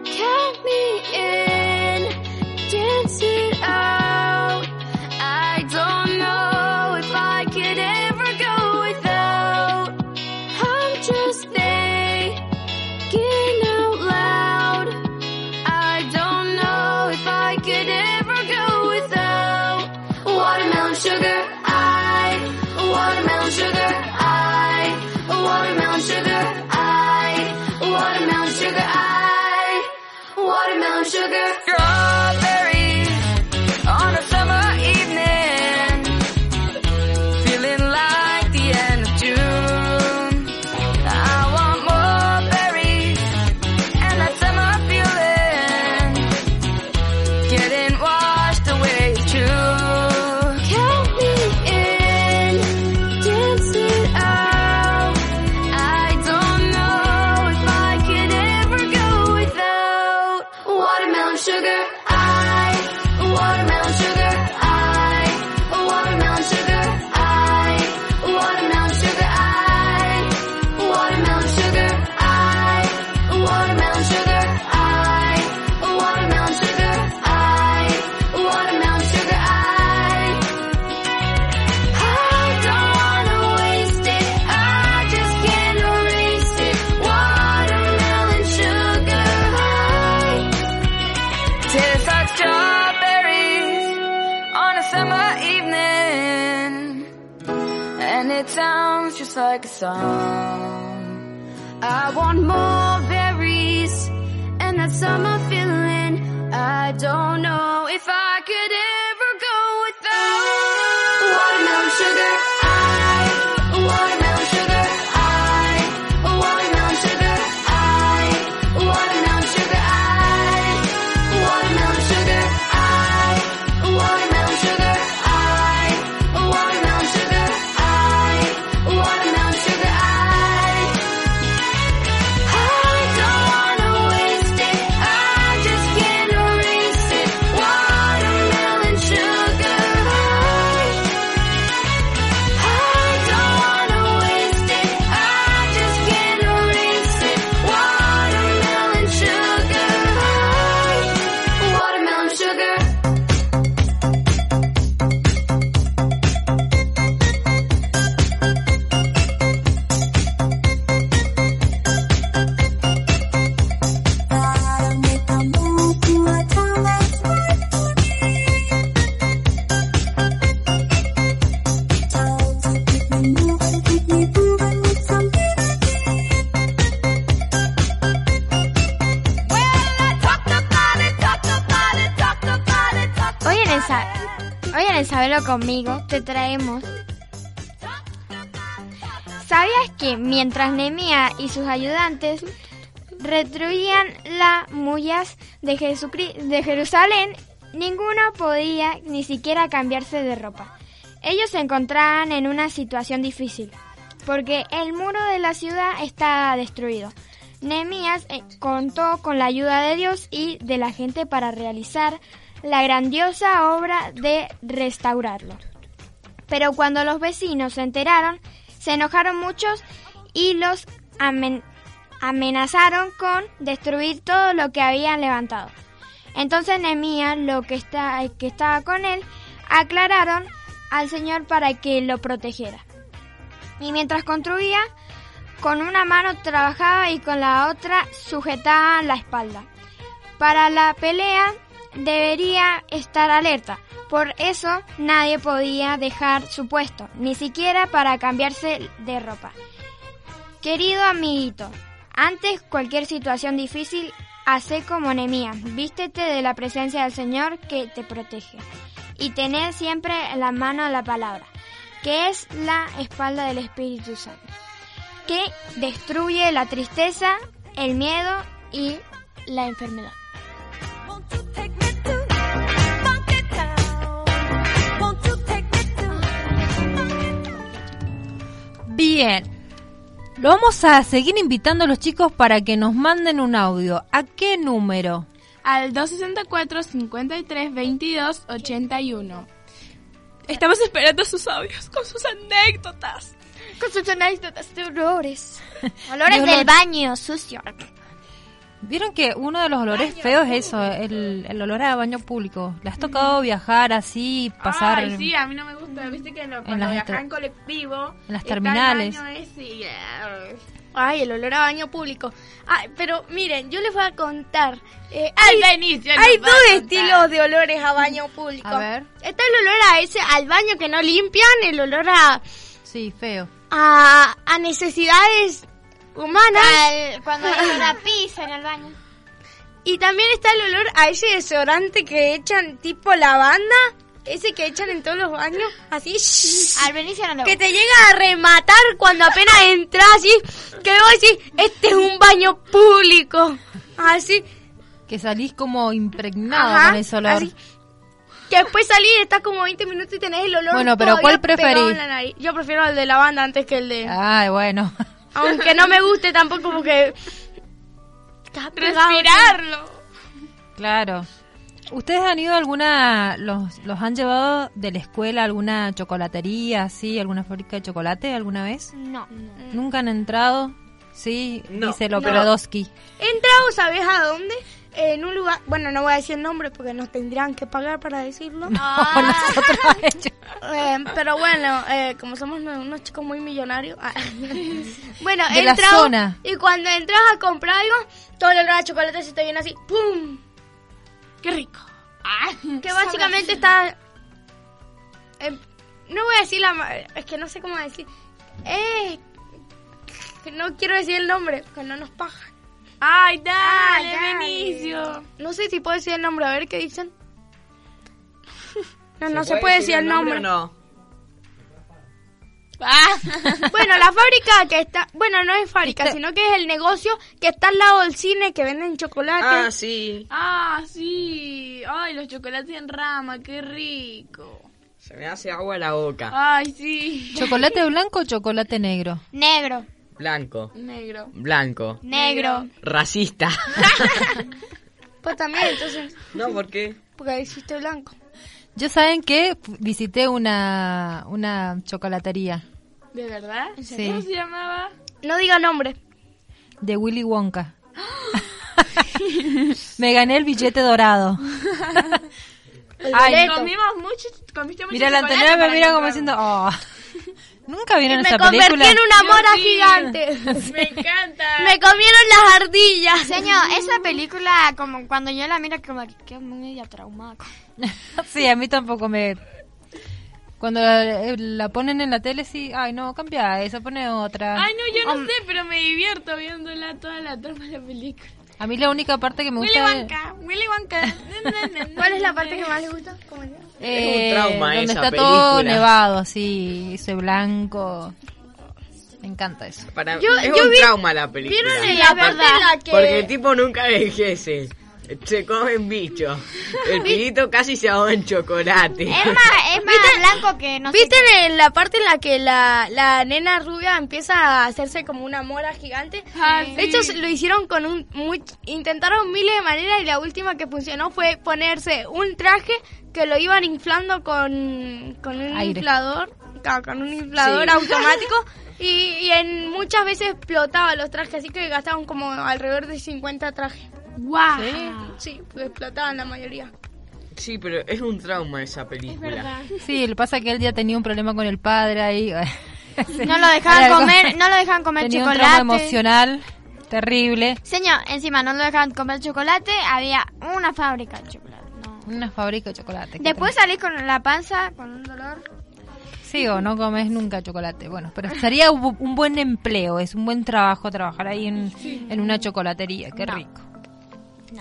Conmigo te traemos. ¿Sabías que mientras Nemía y sus ayudantes restruían las Jesucri- de Jerusalén, ninguno podía ni siquiera cambiarse de ropa? Ellos se encontraban en una situación difícil, porque el muro de la ciudad estaba destruido. Nehemías eh, contó con la ayuda de Dios y de la gente para realizar la grandiosa obra de restaurarlo. Pero cuando los vecinos se enteraron, se enojaron muchos y los amen- amenazaron con destruir todo lo que habían levantado. Entonces Nehemías, lo que, está, que estaba con él, aclararon al Señor para que lo protegiera. Y mientras construía, con una mano trabajaba y con la otra sujetaba la espalda. Para la pelea debería estar alerta. Por eso nadie podía dejar su puesto, ni siquiera para cambiarse de ropa. Querido amiguito, antes cualquier situación difícil, hace como Nemía, vístete de la presencia del Señor que te protege. Y tener siempre en la mano la palabra, que es la espalda del Espíritu Santo, que destruye la tristeza, el miedo y la enfermedad. Bien. Lo vamos a seguir invitando a los chicos para que nos manden un audio. ¿A qué número? Al 264 53 22 81. Estamos esperando sus audios con sus anécdotas. Con sus anécdotas de olores. Olores De del baño sucio. Vieron que uno de los olores feos es eso, el, el olor a baño público. ¿Le has tocado viajar así, pasar Ay, sí, a mí no me gusta. Viste que lo- cuando viajas en colectivo. en las el terminales. baño ese y- Ay, el olor a baño público. Ay, pero miren, yo les voy a contar. Eh, Al hay hay dos estilos de olores a baño público. A ver. Está el olor a ese, al baño que no limpian, el olor a, Sí, feo. a, a necesidades humanas. Al- cuando hay una pizza en el baño. Y también está el olor a ese desodorante que echan tipo lavanda. Ese que echan en todos los baños. Así. Al Benicio no le Que gusta. te llega a rematar cuando apenas entras así. Que vos decís, este es un baño público. Así. Que salís como impregnado Ajá, con ese olor. así. Que después salís, estás como 20 minutos y tenés el olor Bueno, pero todavía ¿cuál pegado preferís? en la nariz. Yo prefiero el de lavanda antes que el de... Ay, bueno. Aunque no me guste tampoco porque... Respirarlo. Claro. ¿Ustedes han ido a alguna, los, los han llevado de la escuela a alguna chocolatería, así, alguna fábrica de chocolate alguna vez? No. ¿Nunca han entrado? Sí, No. dice No. Loprodowski. He entrado, ¿sabes a dónde? En un lugar... Bueno, no voy a decir el nombre porque nos tendrían que pagar para decirlo. Nosotros han hecho. Eh, pero bueno, eh, como somos unos chicos muy millonarios. ah, bueno, De la entrado zona. y cuando entras a comprar algo, todo el olor a chocolate se te viene así, ¡pum! Qué rico. Que básicamente está... eh, no voy a decir la... ma- Es que no sé cómo decir. Eh, que no quiero decir el nombre, que no nos pagan. Ay, dale, dale. Benicio. No sé si puedo decir el nombre, a ver qué dicen. No, no se puede puede decir el o nombre. no? Ah. bueno, la fábrica que está, bueno, no es fábrica, sino que es el negocio que está al lado del cine que venden chocolate. Ah, sí. Ah, sí. Ay, los chocolates en rama, qué rico. Se me hace agua la boca. Ay, sí. ¿Chocolate blanco o chocolate negro? Negro, Blanco. Negro. Blanco. negro. Racista. Pues también, entonces, no, ¿por qué? porque hiciste blanco. Yo saben que visité una, una chocolatería ¿De verdad? Sí. ¿Cómo se llamaba? No diga nombre. de Willy Wonka. Me gané el billete dorado. El Ay. Comimos mucho, comiste mucho Mira, la Antonella me mira como diciendo, oh. Nunca vieron me esa convertí película. en una mora sí. gigante. Me encanta. me comieron las ardillas. Señor, esa película, como cuando yo la miro, como que quedo media traumada. sí, a mí tampoco me... Cuando la, la ponen en la tele, sí, ay no, cambia esa, pone otra. Ay, no, yo no sé, pero me divierto viéndola toda la trama de la película. A mí la única parte que me Willy gusta es Wonka, Willy Wonka. ¿Cuál es la parte que más le gusta? Eh, Es un trauma donde esa está todo película. nevado, así, ese blanco. Me encanta eso. Para Yo- es yo un vi- trauma la película. ¿Vieron en la parte en la que... Porque el tipo nunca envejece. Se comen bichos. El pilito casi se ahoga en chocolate. Es más, es más blanco que no sé ¿Viste en la parte en la que la, la nena rubia empieza a hacerse como una mora gigante? Ah, sí. Estos lo hicieron con un... Muy, intentaron miles de maneras y la última que funcionó fue ponerse un traje que lo iban inflando con, con un Aire. inflador. Con un inflador Sí. automático. Y, y en muchas veces explotaba los trajes, así que gastaban como alrededor de 50 trajes. ¡Guau! Sí, pues explotaban la mayoría. Sí, pero es un trauma esa película. Sí, lo que pasa es que él ya tenía un problema con el padre ahí. No lo dejaban comer, no lo dejaban comer Tenía un chocolate. trauma emocional terrible. Señor, encima no lo dejaban comer chocolate, había una fábrica de chocolate. no. Una fábrica de chocolate. Después salí con la panza, con un dolor. Sí, o no comes nunca chocolate. Bueno, pero sería un, bu- un buen empleo, es un buen trabajo trabajar ahí en, en una chocolatería, qué rico.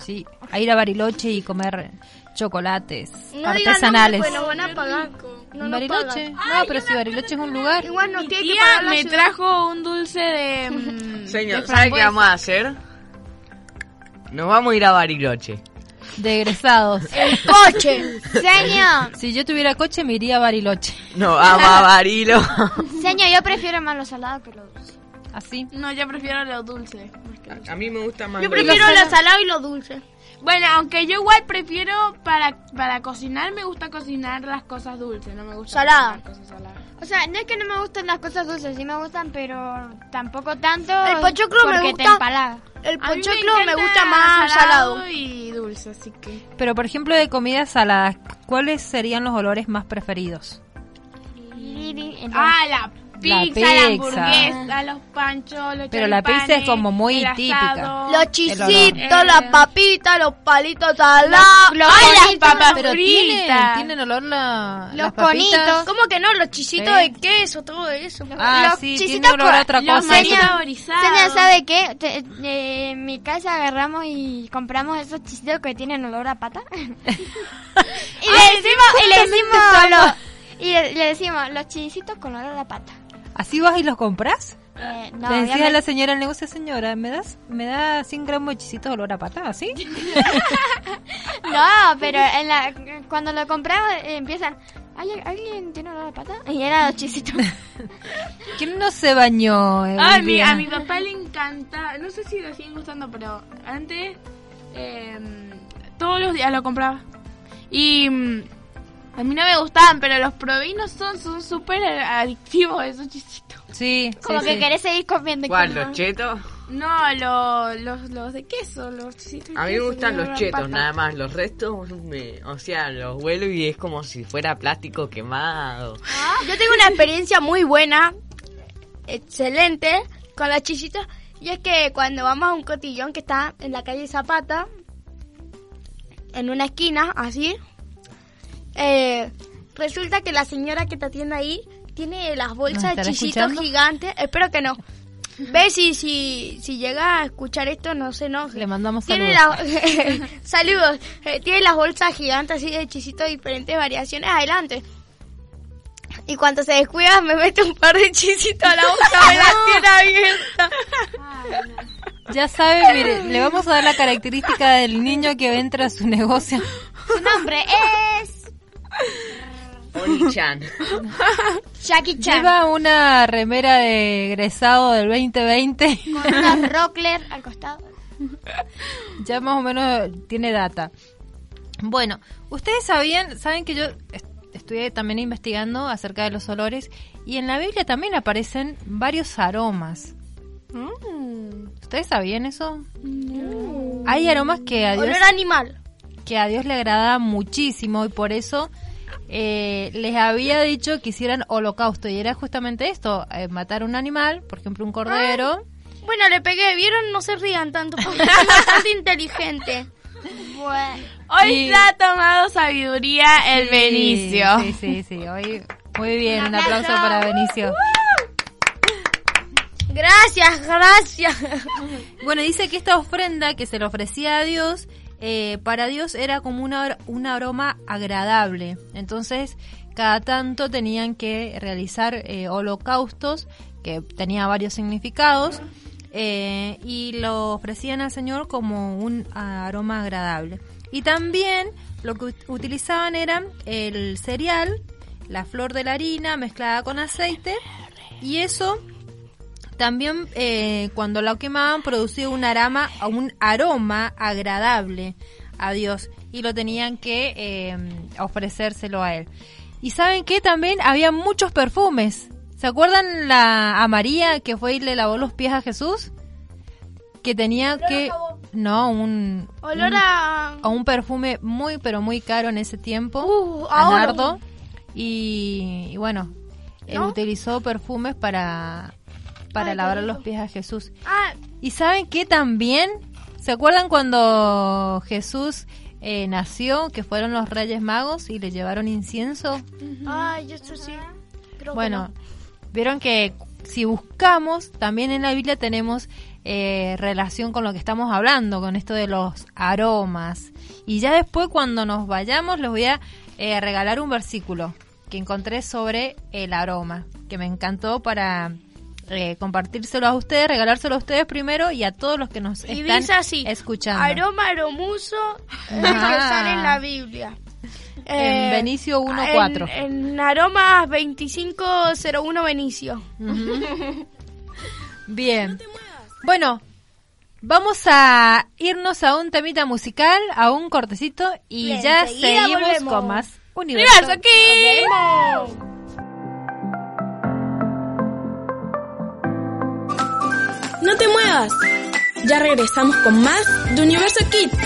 Sí, a ir a Bariloche y comer chocolates No artesanales. digan nombres, pues van a pagar. No Bariloche, pagan. no, pero si Bariloche es un lugar. Igual nos Mi tiene que tía pagar la me ciudad. trajo un dulce de. mm, Señor, de ¿sabe qué vamos a hacer? Nos vamos a ir a Bariloche. De egresados. coche. Señor, Si yo tuviera coche me iría a Bariloche. Nos vamos a Barilo. señor, yo prefiero más lo salado que lo dulce. Así. No, yo prefiero lo dulce. más que lo A mí me gusta más Yo lo prefiero dulce. lo salado y lo dulce. Bueno, aunque yo igual prefiero para, para cocinar, me gusta cocinar las cosas dulces, no me gusta Salada. cocinar cosas saladas. O sea, no es que no me gusten las cosas dulces, sí me gustan, pero tampoco tanto. El pochoclo me porque gusta. te empalaga. El A mí pochoclo me, encanta gusta más salado. y dulce, así que... Pero por ejemplo de comidas saladas, ¿cuáles serían los olores más preferidos? Ah, la pizza, la, pizza. hamburguesa, los panchos, los Pero la pizza es como muy típica. Los chisitos, las papitas, los palitos salados. Los- Ay, las bonitos. papas Pero fritas. tienen, tienen olor la, Los las papitas. conitos. ¿Cómo que no? Los chisitos de queso, todo eso. Ah, Los sí, chisitos tiene olor a otra los cosa. maíz eso. saborizados. Señor, ¿sabe qué? Te- eh, en mi casa agarramos y compramos esos chisitos que tienen olor a pata. y le decimos, y le decimos, los, y le, le decimos, los chisitos con olor a pata. ¿Así vas y los compras? Eh, no, Le decía a la señora del negocio, señora, ¿me das me da 100 gramos de chisitos olor a pata? ¿Así? No, pero en la, cuando lo compramos eh, empiezan, ¿Ay, ¿alguien tiene olor a pata? Y era los chisitos. ¿Quién no se bañó? eh, mi- a mi papá le encanta, no sé si lo siguen gustando, pero antes eh, todos los días lo compraba. Y mm, a mí no me gustaban, pero los probé y no son son súper adictivos esos chisitos. Sí, Como sí, que sí. querés seguir comiendo. ¿Cuál? ¿Los chetos? No, lo- los, los de queso, los chisitos. A mí me gustan los chetos, nada más. Los restos, me, o sea, los huelo y es como si fuera plástico quemado. Yo tengo una experiencia muy buena, excelente, con los chisitos. Y es que cuando vamos a un cotillón que está en la calle Zapata, en una esquina, así, eh, resulta que la señora que te atiende ahí tiene las bolsas ¿Nos de chisitos escuchando? gigantes. Espero que no. Ve si, si, si llega a escuchar esto, no se enoje. Le mandamos Tiene saludos. la- saludos. Eh, tiene las bolsas gigantes así de chisitos de diferentes variaciones adelante. Y cuando se descuida me mete un par de chisitos a la boca, me la tiene abierta. Ya sabe, mire, le vamos a dar la característica del niño que entra a su negocio. Su nombre es Oli-chan. Jackie Chan. Lleva una remera de egresado del 2020. Con una rockler al costado. ya más o menos tiene data. Bueno, ustedes sabían, saben que yo est- estuve también investigando acerca de los olores y en la Biblia también aparecen varios aromas. ¿Ustedes sabían eso? Hay aromas que a Dios Olor animal. que a Dios le agrada muchísimo y por eso eh, les había dicho que hicieran holocausto y era justamente esto, eh, matar un animal, por ejemplo un cordero. Bueno, le pegué, ¿vieron? No se rían tanto porque soy bastante inteligente. Bueno. Hoy Y- se ha tomado sabiduría el Sí, Benicio. Sí, sí, sí, hoy muy bien, un aplauso para Benicio. Gracias, gracias. Bueno, dice que esta ofrenda que se le ofrecía a Dios, eh, para Dios era como una, un aroma agradable. Entonces, cada tanto tenían que realizar eh, holocaustos, que tenía varios significados, eh, y lo ofrecían al Señor como un aroma agradable. Y también lo que ut- utilizaban era el cereal, la flor de la harina mezclada con aceite, y eso también eh, cuando lo quemaban producía un aroma, un aroma agradable a Dios y lo tenían que eh, ofrecérselo a él. Y saben que también había muchos perfumes. ¿Se acuerdan la a María que fue y le lavó los pies a Jesús? Que tenía que no un Olor un- a... un perfume muy pero muy caro en ese tiempo, Uh, a nardo y, y bueno, eh, ¿No? utilizó perfumes para para lavar los pies a Jesús. Ah, ¿Y saben qué también? ¿Se acuerdan cuando Jesús eh, nació, que fueron los Reyes Magos y le llevaron incienso? ay, eso sí. Creo que Bueno, no. vieron que si buscamos, también en la Biblia tenemos eh, relación con lo que estamos hablando, con esto de los aromas. Y ya después cuando nos vayamos les voy a eh, regalar un versículo que encontré sobre el aroma, que me encantó para eh, compartírselo a ustedes, regalárselo a ustedes primero y a todos los que nos Y están dice así, escuchando. aroma aromuso Ah. que sale en la Biblia. En Benicio 1.4. En, en aromas 2501 Benicio. Bien. Bueno, vamos a irnos a un temita musical, a un cortecito y Bien, ya seguimos volvemos. con más. Universo aquí. No te muevas. Ya regresamos con más de Universo Kids.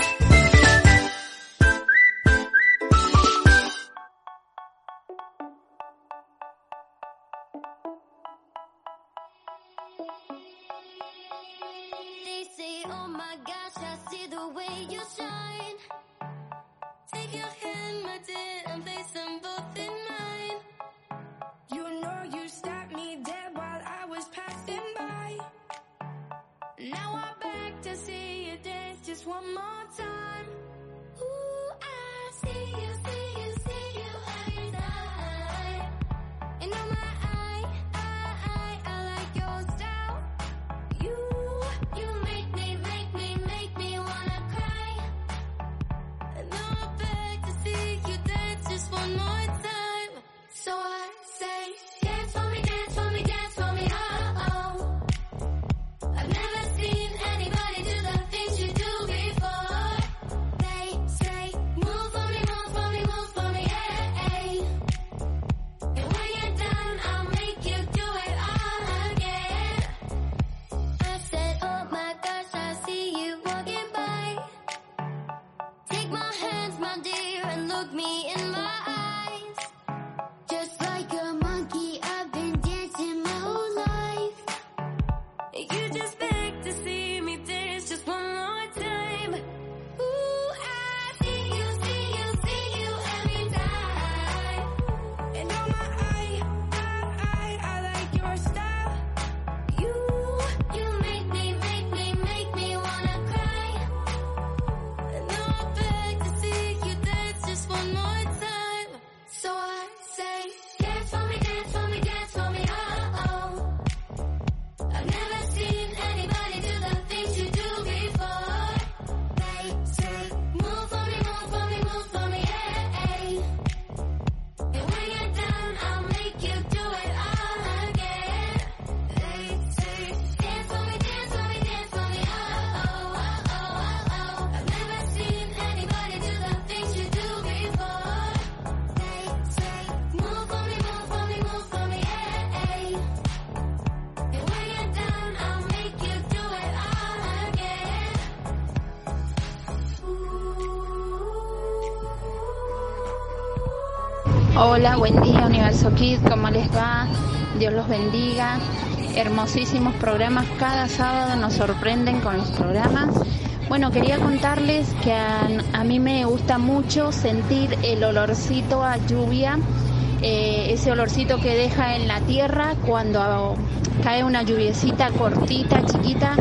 Now I'm back to see you dance just one more time. Ooh, I see you, see you Hola, buen día Universo Kid, ¿cómo les va? Dios los bendiga. Hermosísimos programas, cada sábado nos sorprenden con los programas. Bueno, quería contarles que a, mí me gusta mucho sentir el olorcito a lluvia, eh, ese olorcito que deja en la tierra cuando cae una lluviecita cortita, chiquita,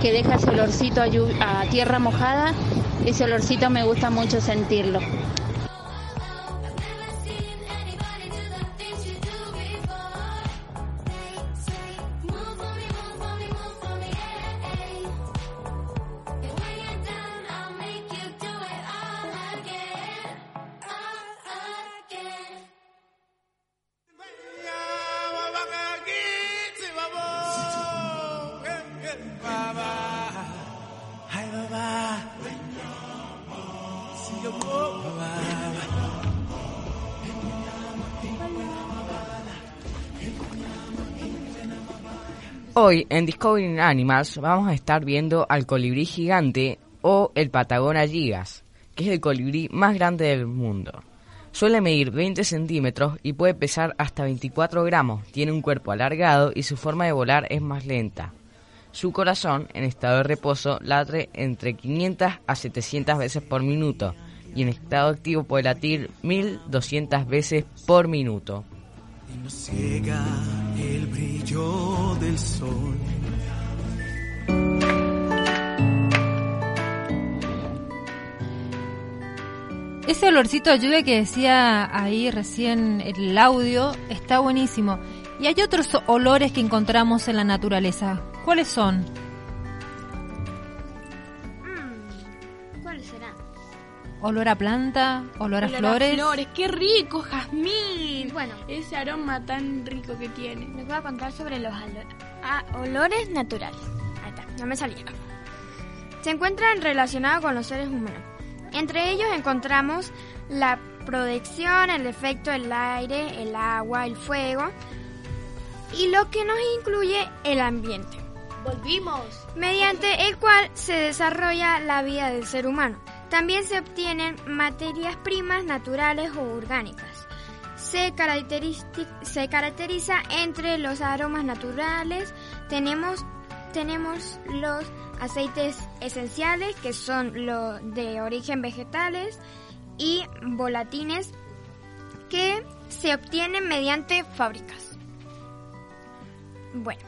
que deja ese olorcito a, a tierra mojada. Ese olorcito me gusta mucho sentirlo. Hoy en Discovery Animals vamos a estar viendo al colibrí gigante o el Patagona gigas, que es el colibrí más grande del mundo. Suele medir 20 centímetros y puede pesar hasta 24 gramos, tiene un cuerpo alargado y su forma de volar es más lenta. Su corazón, en estado de reposo, late entre 500 a 700 veces por minuto y en estado activo puede latir 1200 veces por minuto. Y nos ciega el brillo del sol. Ese olorcito de lluvia que decía ahí recién el audio está buenísimo. Y hay otros olores que encontramos en la naturaleza. ¿Cuáles son? Olor a planta, olor a Olor flores. flores, qué rico, jazmín. Bueno. Ese aroma tan rico que tiene. Les voy a contar sobre los ah, olores naturales. Ahí está, no me salieron. Se encuentran relacionados con los seres humanos. Entre ellos encontramos la protección, el efecto del aire, el agua, el fuego y lo que nos incluye el ambiente. Volvimos. mediante el cual se desarrolla la vida del ser humano. También se obtienen materias primas naturales o orgánicas. Se, caracteriza entre los aromas naturales. Tenemos, tenemos los aceites esenciales, que son los de origen vegetales, y volatines, que se obtienen mediante fábricas. Bueno,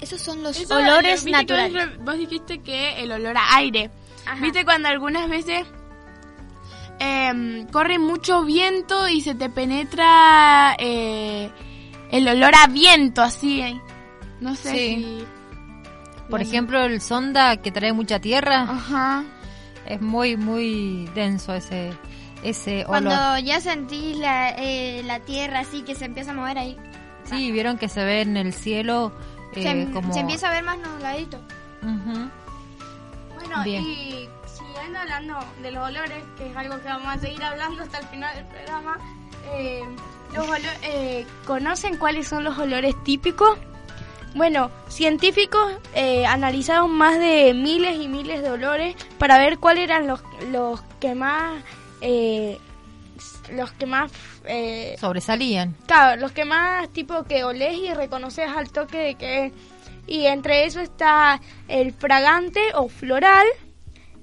esos son los Eso, olores naturales. Vos dijiste que el olor a aire. Ajá. ¿Viste cuando algunas veces em, corre mucho viento y se te penetra eh, el olor a viento así? eh? No sé Sí. si... Por ejemplo, el sonda que trae mucha tierra. Ajá. Es muy, muy denso ese, ese Cuando olor. ya sentís la, eh, la tierra así que se empieza a mover ahí, Sí, vieron que se ve en el cielo eh, se, como... se empieza a ver más nubladito. Ujú. Bueno, Bien. y siguiendo hablando de los olores, que es algo que vamos a seguir hablando hasta el final del programa, eh, los olo- eh, ¿conocen cuáles son los olores típicos? Bueno, científicos eh, analizaron más de miles y miles de olores para ver cuáles eran los, los que más... eh, los que más... eh, Sobresalían. Claro, los que más tipo que olés y reconoces al toque de que... Y entre eso está el fragante o floral,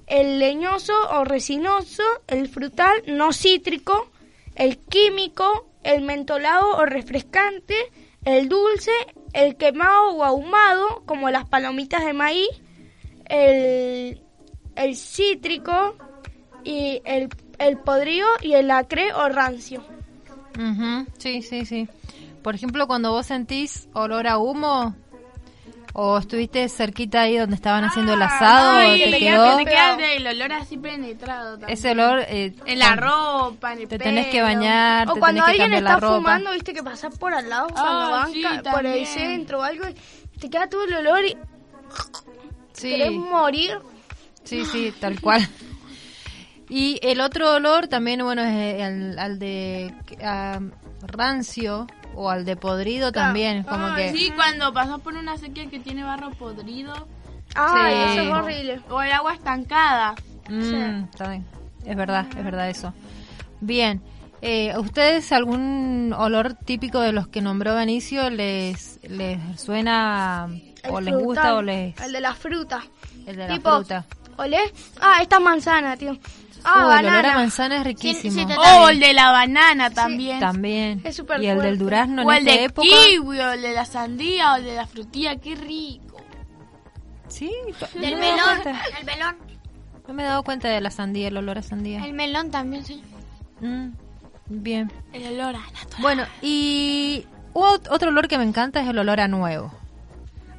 el leñoso o resinoso, el frutal no cítrico, el químico, el mentolado o refrescante, el dulce, el quemado o ahumado, como las palomitas de maíz, el, el cítrico y el, el podrido y el acre o rancio. Sí, sí, sí. Por ejemplo, cuando vos sentís olor a humo o estuviste cerquita ahí donde estaban haciendo el asado, Ay, te te quedó te queda el olor así penetrado también. ese olor... eh, En la ropa, en el Te tenés que pelo. bañar, O te cuando tenés que alguien cambiar está la fumando, viste que pasas por al lado, Ah, van sí, ca- por el centro o algo, y te queda todo el olor y Sí. querés morir. Sí, sí, tal cual. Y el otro olor también, bueno, es el, al de ah, rancio o al de podrido también, como que... Sí, cuando pasas por una sequía que tiene barro podrido. Ay, Sí. eso es horrible. O el agua estancada. Mm, está bien. Es verdad, es verdad eso. Bien. Eh, ¿A ustedes algún olor típico de los que nombró Benicio les, les suena o les gusta o les... El de la fruta. El de la tipo, fruta. ¿Olés? Ah, esta es manzana, tío. Ah, Uy, el olor a manzana es riquísimo. O el de la banana también. También. Es súper y el del durazno en O el esta de época. kiwi, o el de la sandía, o el de la frutilla, qué rico. Sí, Del melón. cuenta. El melón. No me he dado cuenta de la sandía, el olor a sandía. El melón también, sí. Mm, bien. El olor a natural. Bueno, y ot- otro olor que me encanta es el olor a nuevo.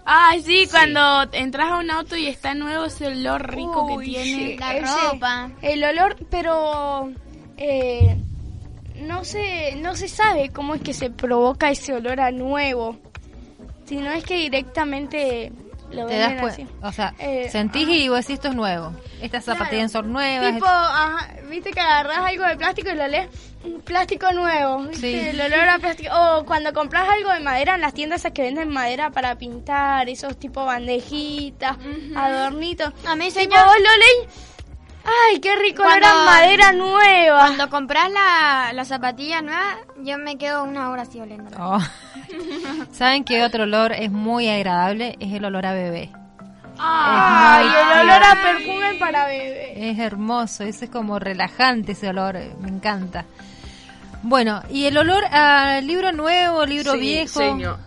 Ay, sí, cuando entras a un auto y está nuevo, ese olor rico Uy, que tiene. sí, La ese- ropa. El olor, pero eh, no se no se sabe cómo es que se provoca ese olor a nuevo. Si no es que directamente lo Te das así. cuenta, o sea, Eh, sentís y vos decís esto es nuevo. Estas zapatillas son nuevas. Tipo, ajá, viste que agarras algo de plástico y lo lees, un plástico nuevo, ¿viste? Sí. el olor a plástico. O cuando compras algo de madera en las tiendas esas que venden madera para pintar, esos tipo bandejitas, adornitos. A mí, Tipo, señor, vos lo lees, ¡ay, qué rico Cuando- madera nueva! cuando compras la, la zapatilla nueva, yo me quedo una hora así oliendo. Oh. ¿Saben qué otro olor es muy agradable? Es el olor a bebé. ¡Ay, Es el olor a perfume para bebé! Es hermoso, ese es como relajante ese olor, me encanta. Bueno, y el olor a libro nuevo, libro Sí, viejo. señor.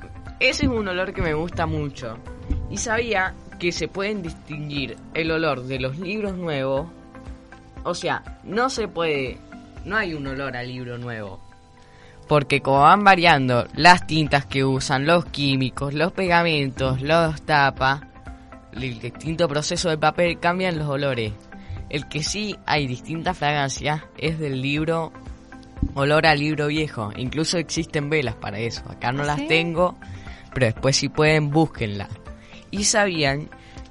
Ese es un olor que me gusta mucho. Y sabía que se pueden distinguir el olor de los libros nuevos. O sea, no se puede. No hay un olor a libro nuevo. Porque como van variando las tintas que usan, los químicos, los pegamentos, los tapas, el distinto proceso del papel, cambian los olores. El que sí hay distintas fragancias es del libro olor a libro viejo. Incluso existen velas para eso. Acá no ¿Ah, las tengo, pero después si pueden, búsquenla. Y sabían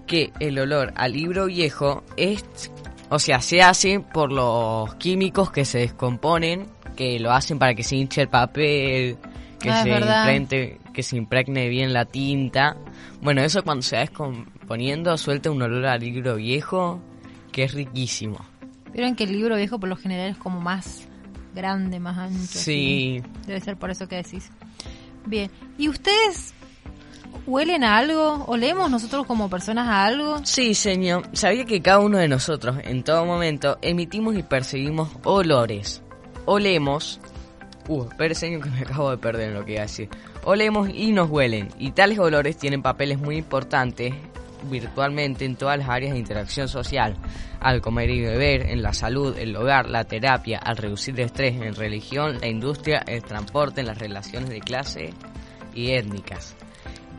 que el olor a libro viejo es, o sea, se hace por los químicos que se descomponen, que lo hacen para que se hinche el papel, que Ah, se impregne, que se impregne bien la tinta. Bueno, eso cuando se va descomponiendo suelta un olor a libro viejo que es riquísimo. Vieron que el libro viejo por lo general es como más grande, más ancho. Sí. así. Debe ser por eso que decís. Bien. ¿Y ustedes huelen a algo? ¿Olemos nosotros como personas a algo? Sí, señor. Sabía que cada uno de nosotros, en todo momento, emitimos y percibimos olores. Olemos. Uh, espera, señor, que me acabo de perder en lo que iba a decir. Olemos y nos huelen. Y tales olores tienen papeles muy importantes virtualmente en todas las áreas de interacción social. Al comer y beber, en la salud, el hogar, la terapia, al reducir el estrés, en religión, la industria, el transporte, en las relaciones de clase y étnicas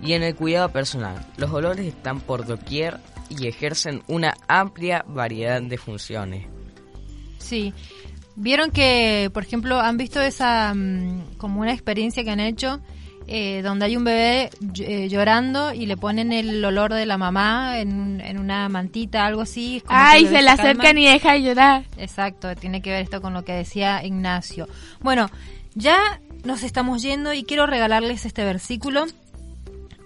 y en el cuidado personal. Los olores están por doquier y ejercen una amplia variedad de funciones. Sí. Vieron que, por ejemplo, han visto esa mm, como una experiencia que han hecho eh, donde hay un bebé eh, llorando y le ponen el olor de la mamá en, un- en una mantita, algo así. es como que Ay, se calma. acercan y deja de llorar. Exacto, tiene que ver esto con lo que decía Ignacio. Bueno, ya nos estamos yendo y quiero regalarles este versículo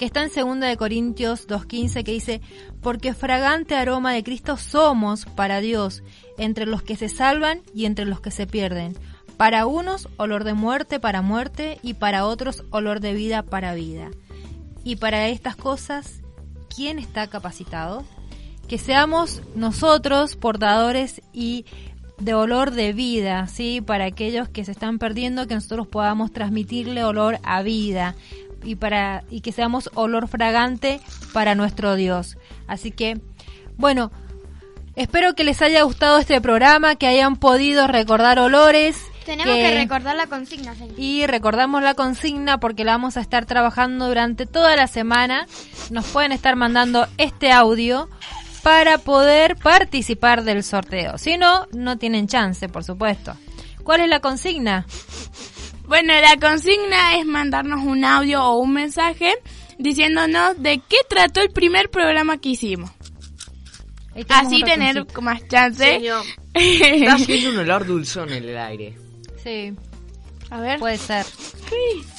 está en 2 de Corintios 2:15 que dice, "Porque fragante aroma de Cristo somos para Dios, entre los que se salvan y entre los que se pierden. Para unos olor de muerte para muerte y para otros olor de vida para vida. Y para estas cosas, ¿quién está capacitado? Que seamos nosotros portadores y de olor de vida, ¿sí? Para aquellos que se están perdiendo, que nosotros podamos transmitirle olor a vida y para y que seamos olor fragante para nuestro Dios. Así que, bueno, espero que les haya gustado este programa, que hayan podido recordar olores. Tenemos que recordar la consigna, señor. Y recordamos la consigna porque la vamos a estar trabajando durante toda la semana. Nos pueden estar mandando este audio para poder participar del sorteo. Si no, no tienen chance, por supuesto. ¿Cuál es la consigna? Bueno, la consigna es mandarnos un audio o un mensaje diciéndonos de qué trató el primer programa que hicimos. Así tener más chance. Señor. Está haciendo un olor dulzón en el aire. Sí, A ver. puede ser.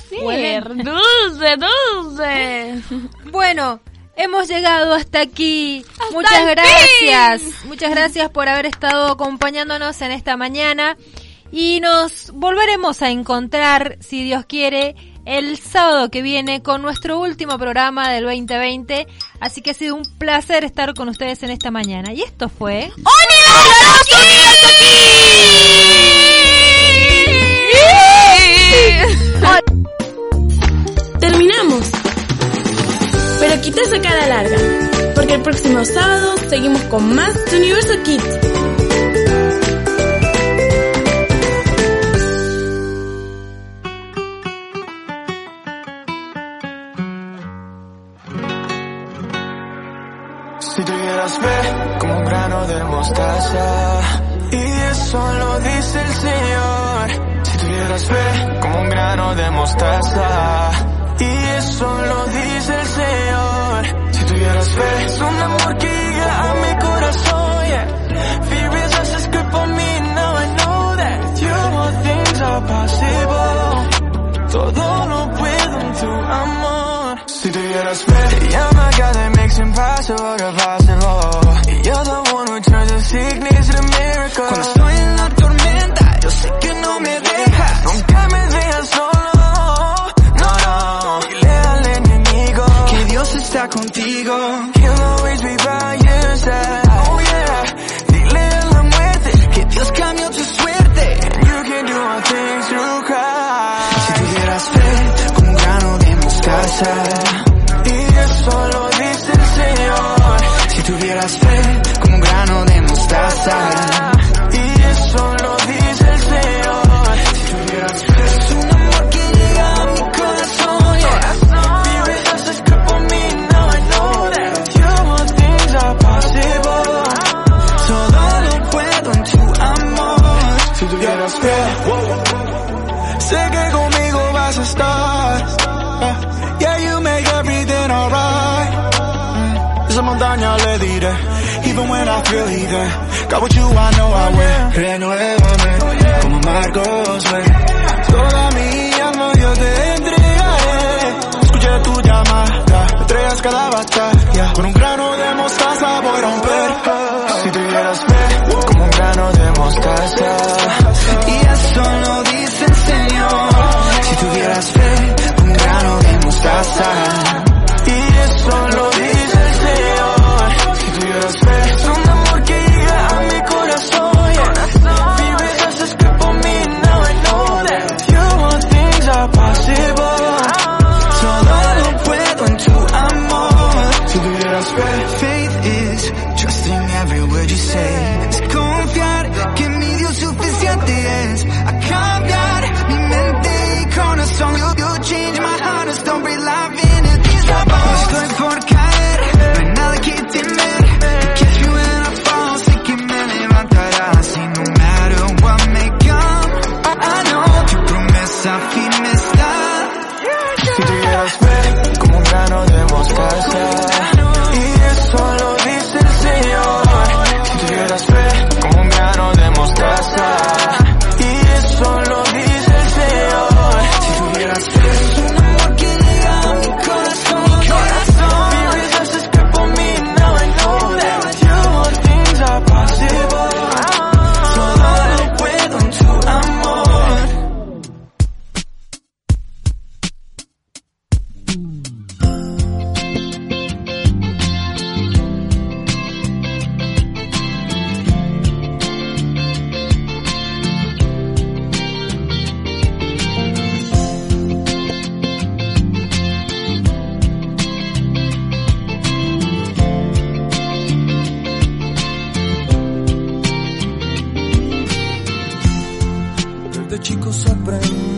Sí, Huele. dulce, dulce. Bueno, hemos llegado hasta aquí. Muchas el gracias. Muchas gracias por haber estado acompañándonos en esta mañana. Y nos volveremos a encontrar, si Dios quiere, el sábado que viene con nuestro último programa del 2020. Así que ha sido un placer estar con ustedes en esta mañana. Y esto fue... Terminamos. Pero quita esa cara larga, porque el próximo sábado seguimos con más Universo Kids. Si tuvieras fe como un grano de mostaza, y eso lo dice el Señor. Si tuvieras fe como un grano de mostaza, y eso lo dice el Señor. Si tuvieras fe, es un amor que llega a mi corazón. Yeah. Fear is a script for me, now I know that you all things are possible. Todo lo puedo en tu amor. Si tuvieras fe, Makes impossible to possible. You're the one who turns the sickness to miracle. Cuando estoy en la tormenta, yo sé que no me dejas. Nunca me dejas solo. No, no. Dile al enemigo que Dios está contigo. Sé que conmigo vas a estar. Yeah, you make everything alright. Esa montaña le diré, even when I feel even. Got with you, I know I. Renuévame, como Marcos, wey. Toda mi alma yo te entregaré. Escuché tu llamada, estrellas cada batalla. Con un grano de mostaza voy a romper. Si tuvieras fe, como un grano de mostaza. Y eso lo